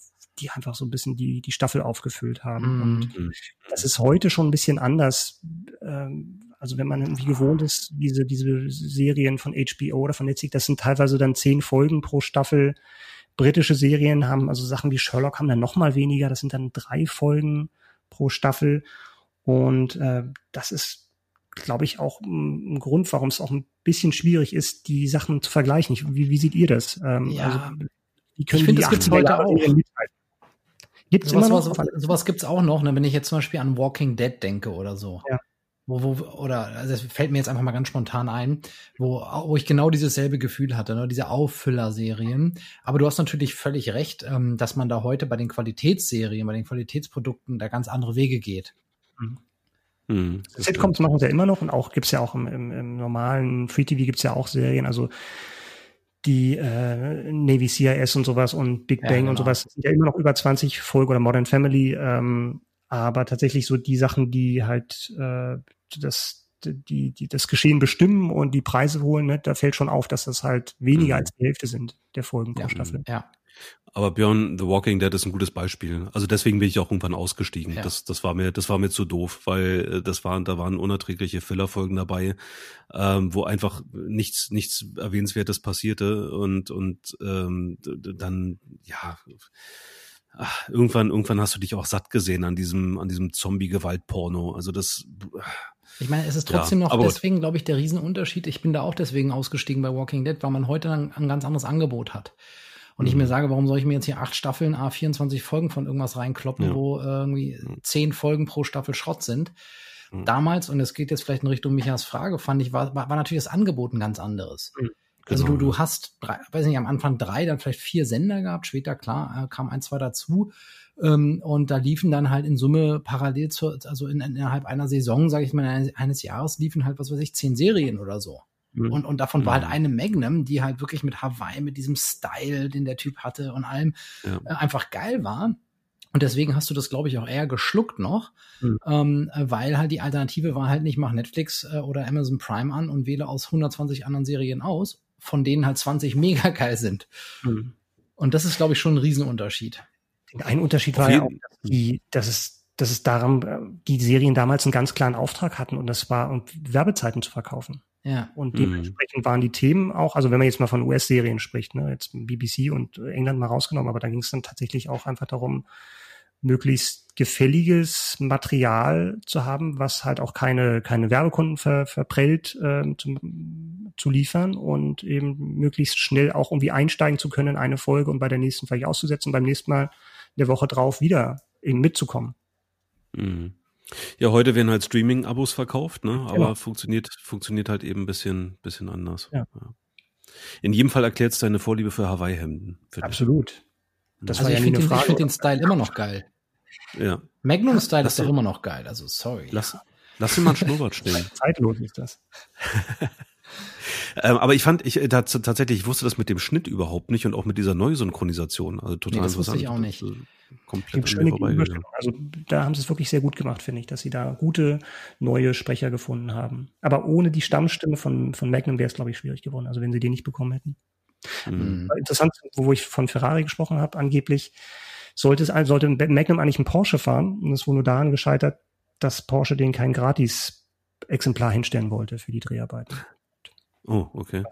die einfach so ein bisschen die, die Staffel aufgefüllt haben. Mhm. Und das ist heute schon ein bisschen anders. Ähm, also wenn man irgendwie gewohnt ist, diese, diese Serien von HBO oder von Netflix, das sind teilweise dann zehn Folgen pro Staffel. Britische Serien haben, also Sachen wie Sherlock haben dann noch mal weniger. Das sind dann drei Folgen pro Staffel. Und äh, das ist, glaube ich, auch ein, Grund, warum es auch ein bisschen schwierig ist, die Sachen zu vergleichen. Wie, wie seht ihr das? Ähm, Ja. also, wie können Ich finde, das gibt's 80er heute auch. Gibt's Sowas, immer noch? sowas, sowas gibt's auch noch, ne, wenn ich jetzt zum Beispiel an Walking Dead denke oder so. Ja. Wo, wo, oder, also das fällt mir jetzt einfach mal ganz spontan ein, wo, wo ich genau dieses selbe Gefühl hatte, ne, diese Auffüllerserien. Aber du hast natürlich völlig recht, ähm, dass man da heute bei den Qualitätsserien, bei den Qualitätsprodukten da ganz andere Wege geht. Mhm. Das Sitcoms machen sie ja immer noch und auch gibt's ja auch im, im, im normalen Free TV gibt's ja auch Serien, also die äh, Navy CIS und sowas und Big Ja, Bang genau. und sowas sind ja immer noch über 20 Folgen oder Modern Family, ähm, aber tatsächlich so die Sachen, die halt äh, das die, die das Geschehen bestimmen und die Preise holen, ne, da fällt schon auf, dass das halt weniger Mhm. als die Hälfte sind der Folgen pro Ja. Staffel. Ja. Aber Björn, The Walking Dead ist ein gutes Beispiel. Also deswegen bin ich auch irgendwann ausgestiegen. Ja. Das, das war mir, das war mir zu doof, weil äh, das waren, da waren unerträgliche Fillerfolgen dabei, ähm, wo einfach nichts, nichts erwähnenswertes passierte und und ähm, dann ja. ach, Irgendwann, irgendwann hast du dich auch satt gesehen an diesem, an diesem Zombie-Gewalt-Porno. Also das, Ich meine, es ist Ja, trotzdem noch aber gut. deswegen, glaube ich, der Riesenunterschied. Ich bin da auch deswegen ausgestiegen bei Walking Dead, weil man heute ein, ein ganz anderes Angebot hat. Und ich Mhm. mir sage, warum soll ich mir jetzt hier acht Staffeln, a 24 Folgen von irgendwas reinkloppen, Ja. wo irgendwie zehn Folgen pro Staffel Schrott sind. Mhm. Damals, und es geht jetzt vielleicht in Richtung Michas Frage, fand ich, war, war, war natürlich das Angebot ein ganz anderes. Mhm. Also Genau, du, du ja. hast, drei, weiß nicht, am Anfang drei, dann vielleicht vier Sender gehabt, später klar, äh, kam ein, zwei dazu. Ähm, und da liefen dann halt in Summe parallel zur, also in, innerhalb einer Saison, sage ich mal, eines, eines Jahres liefen halt, was weiß ich, zehn Serien oder so. Mhm. Und, und davon war halt Mhm. eine Magnum, die halt wirklich mit Hawaii, mit diesem Style, den der Typ hatte und allem, Ja. äh, einfach geil war. Und deswegen hast du das, glaube ich, auch eher geschluckt noch, Mhm. ähm, äh, weil halt die Alternative war halt nicht, mach Netflix äh, oder Amazon Prime an und wähle aus 120 anderen Serien aus, von denen halt 20 mega geil sind. Mhm. Und das ist, glaube ich, schon ein Riesenunterschied. Ein Unterschied war ja auch, dass, die, dass es, dass es daran, äh, die Serien damals einen ganz klaren Auftrag hatten und das war, um Werbezeiten zu verkaufen. Ja. Und Mhm. dementsprechend waren die Themen auch, also wenn man jetzt mal von US-Serien spricht, ne, jetzt BBC und England mal rausgenommen, aber da ging es dann tatsächlich auch einfach darum, möglichst gefälliges Material zu haben, was halt auch keine, keine Werbekunden ver, verprellt ähm, zum, zu liefern und eben möglichst schnell auch irgendwie einsteigen zu können in eine Folge und bei der nächsten vielleicht auszusetzen, beim nächsten Mal der Woche drauf wieder eben mitzukommen. Mhm. Ja, heute werden halt Streaming-Abos verkauft, ne? Aber Genau. funktioniert, funktioniert halt eben ein bisschen, bisschen anders. Ja. In jedem Fall erklärt es deine Vorliebe für Hawaii-Hemden. Absolut. Das also war ich ja finde eine den, find den Style immer noch geil. Ja. Magnum-Style Lass ist doch immer noch geil, also sorry. Lass, lass dir mal einen Schnurrbart stehen. Zeitlos ist das. ähm, aber ich fand, ich äh, tats tatsächlich, ich wusste das mit dem Schnitt überhaupt nicht und auch mit dieser Neusynchronisation. Also total Nee, das wusste interessant. ich auch nicht. Das, Die Komplett an mir vorbeigegangen. Also da haben sie es wirklich sehr gut gemacht, finde ich, dass sie da gute neue Sprecher gefunden haben. Aber ohne die Stammstimme von, von Magnum wäre es, glaube ich, schwierig geworden. Also wenn sie die nicht bekommen hätten. Mhm. Mhm. Interessant, wo ich von Ferrari gesprochen habe, angeblich sollte es sollte Magnum eigentlich einen Porsche fahren und es wohl nur daran gescheitert, dass Porsche den keinen gratis Exemplar hinstellen wollte für die Dreharbeiten. Oh, okay.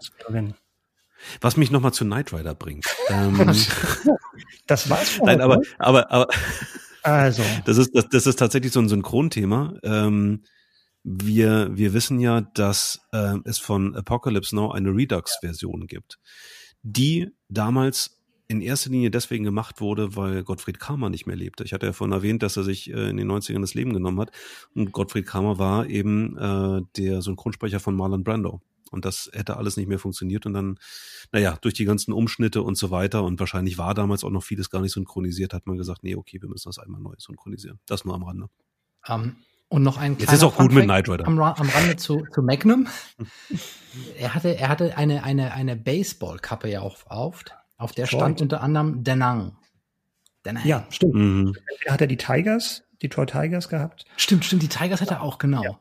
Was mich nochmal zu Knight Rider bringt. ähm, das war's schon. Nein, aber, aber, aber, also. Das ist, das, das ist tatsächlich so ein Synchronthema. Ähm, wir, wir wissen ja, dass äh, es von Apocalypse Now eine Redux-Version gibt, die damals in erster Linie deswegen gemacht wurde, weil Gottfried Kramer nicht mehr lebte. Ich hatte ja vorhin erwähnt, dass er sich äh, in den 90ern das Leben genommen hat. Und Gottfried Kramer war eben äh, der Synchronsprecher von Marlon Brando. Und das hätte alles nicht mehr funktioniert. Und dann, naja, durch die ganzen Umschnitte und so weiter, und wahrscheinlich war damals auch noch vieles gar nicht synchronisiert, hat man gesagt, nee, okay, wir müssen das einmal neu synchronisieren. Das nur am Rande. Um, ähm, und noch ein Jetzt ist auch gut mit Knight Rider. Am, am Rande zu, zu Magnum. er hatte, er hatte eine, eine, eine Baseballkappe ja auch auf. Auf der Detroit. stand unter anderem Denang. Denang. Ja, stimmt. Mhm. Hat er die Tigers, Detroit Tigers gehabt? Stimmt, stimmt, die Tigers hat er auch, genau. Ja.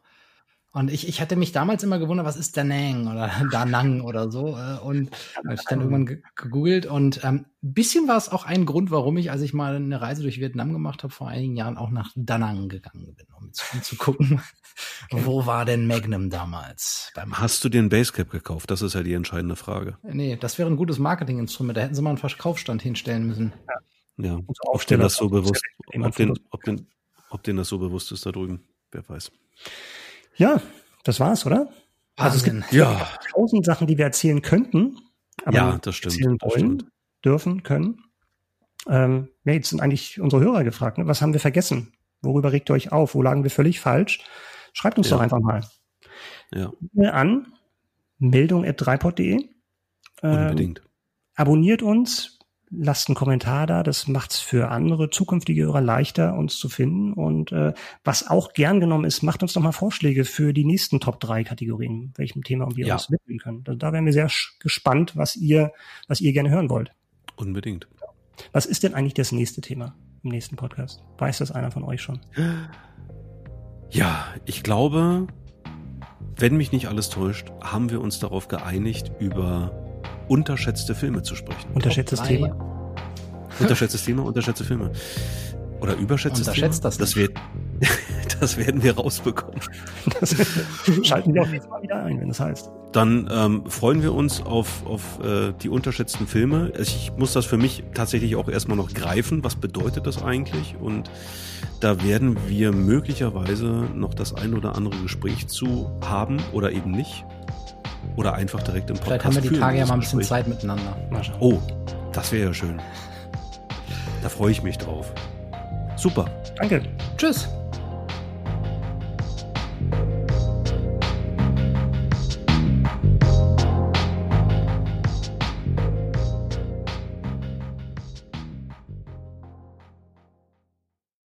Und ich, ich hatte mich damals immer gewundert, was ist Danang oder Danang oder so. Äh, und habe ich dann irgendwann gegoogelt. Und ähm, bisschen war es auch ein Grund, warum ich, als ich mal eine Reise durch Vietnam gemacht habe, vor einigen Jahren auch nach Danang gegangen bin, um, um zu gucken, okay. wo war denn Magnum damals? Hast du den Basecap gekauft? Das ist ja die entscheidende Frage. Nee, das wäre ein gutes Marketinginstrument. Da hätten sie mal einen Verkaufsstand hinstellen müssen. Ja, ja. ob denen das so bewusst, ob denen, ob, denen, ob denen das so bewusst ist da drüben, wer weiß. Ja, das war's, oder? Also es gibt ja. tausend Sachen, die wir erzählen könnten, aber ja, das stimmt, erzählen wollen, stimmt. dürfen, können. Ähm, ja, jetzt sind eigentlich unsere Hörer gefragt, ne? was haben wir vergessen? Worüber regt ihr euch auf? Wo lagen wir völlig falsch? Schreibt uns ja. doch einfach mal. Ja. An meldung.dreipod.de. Ähm, Unbedingt. Abonniert uns, lasst einen Kommentar da. Das macht es für andere zukünftige Hörer leichter, uns zu finden. Und äh, was auch gern genommen ist, macht uns doch mal Vorschläge für die nächsten Top 3 Kategorien, welchem Thema wir ja. uns widmen können. Also da wären wir sehr gespannt, was ihr, was ihr gerne hören wollt. Unbedingt. Was ist denn eigentlich das nächste Thema im nächsten Podcast? Weiß das einer von euch schon? Ja, ich glaube, wenn mich nicht alles täuscht, haben wir uns darauf geeinigt, über unterschätzte Filme zu sprechen. Unterschätztes Thema. Unterschätztes Thema, unterschätzte Filme. Oder überschätztes Unterschätzt Thema? das, das, wird, das werden wir rausbekommen. Das schalten wir auch jetzt mal wieder ein, wenn das heißt. Dann ähm, freuen wir uns auf, auf äh, die unterschätzten Filme. Ich muss das für mich tatsächlich auch erstmal noch greifen. Was bedeutet das eigentlich? Und da werden wir möglicherweise noch das ein oder andere Gespräch zu haben oder eben nicht. Oder einfach direkt im Podcast. Vielleicht haben wir die Tage ja mal ein bisschen Zeit miteinander. Oh, das wäre ja schön. Da freue ich mich drauf. Super. Danke. Tschüss.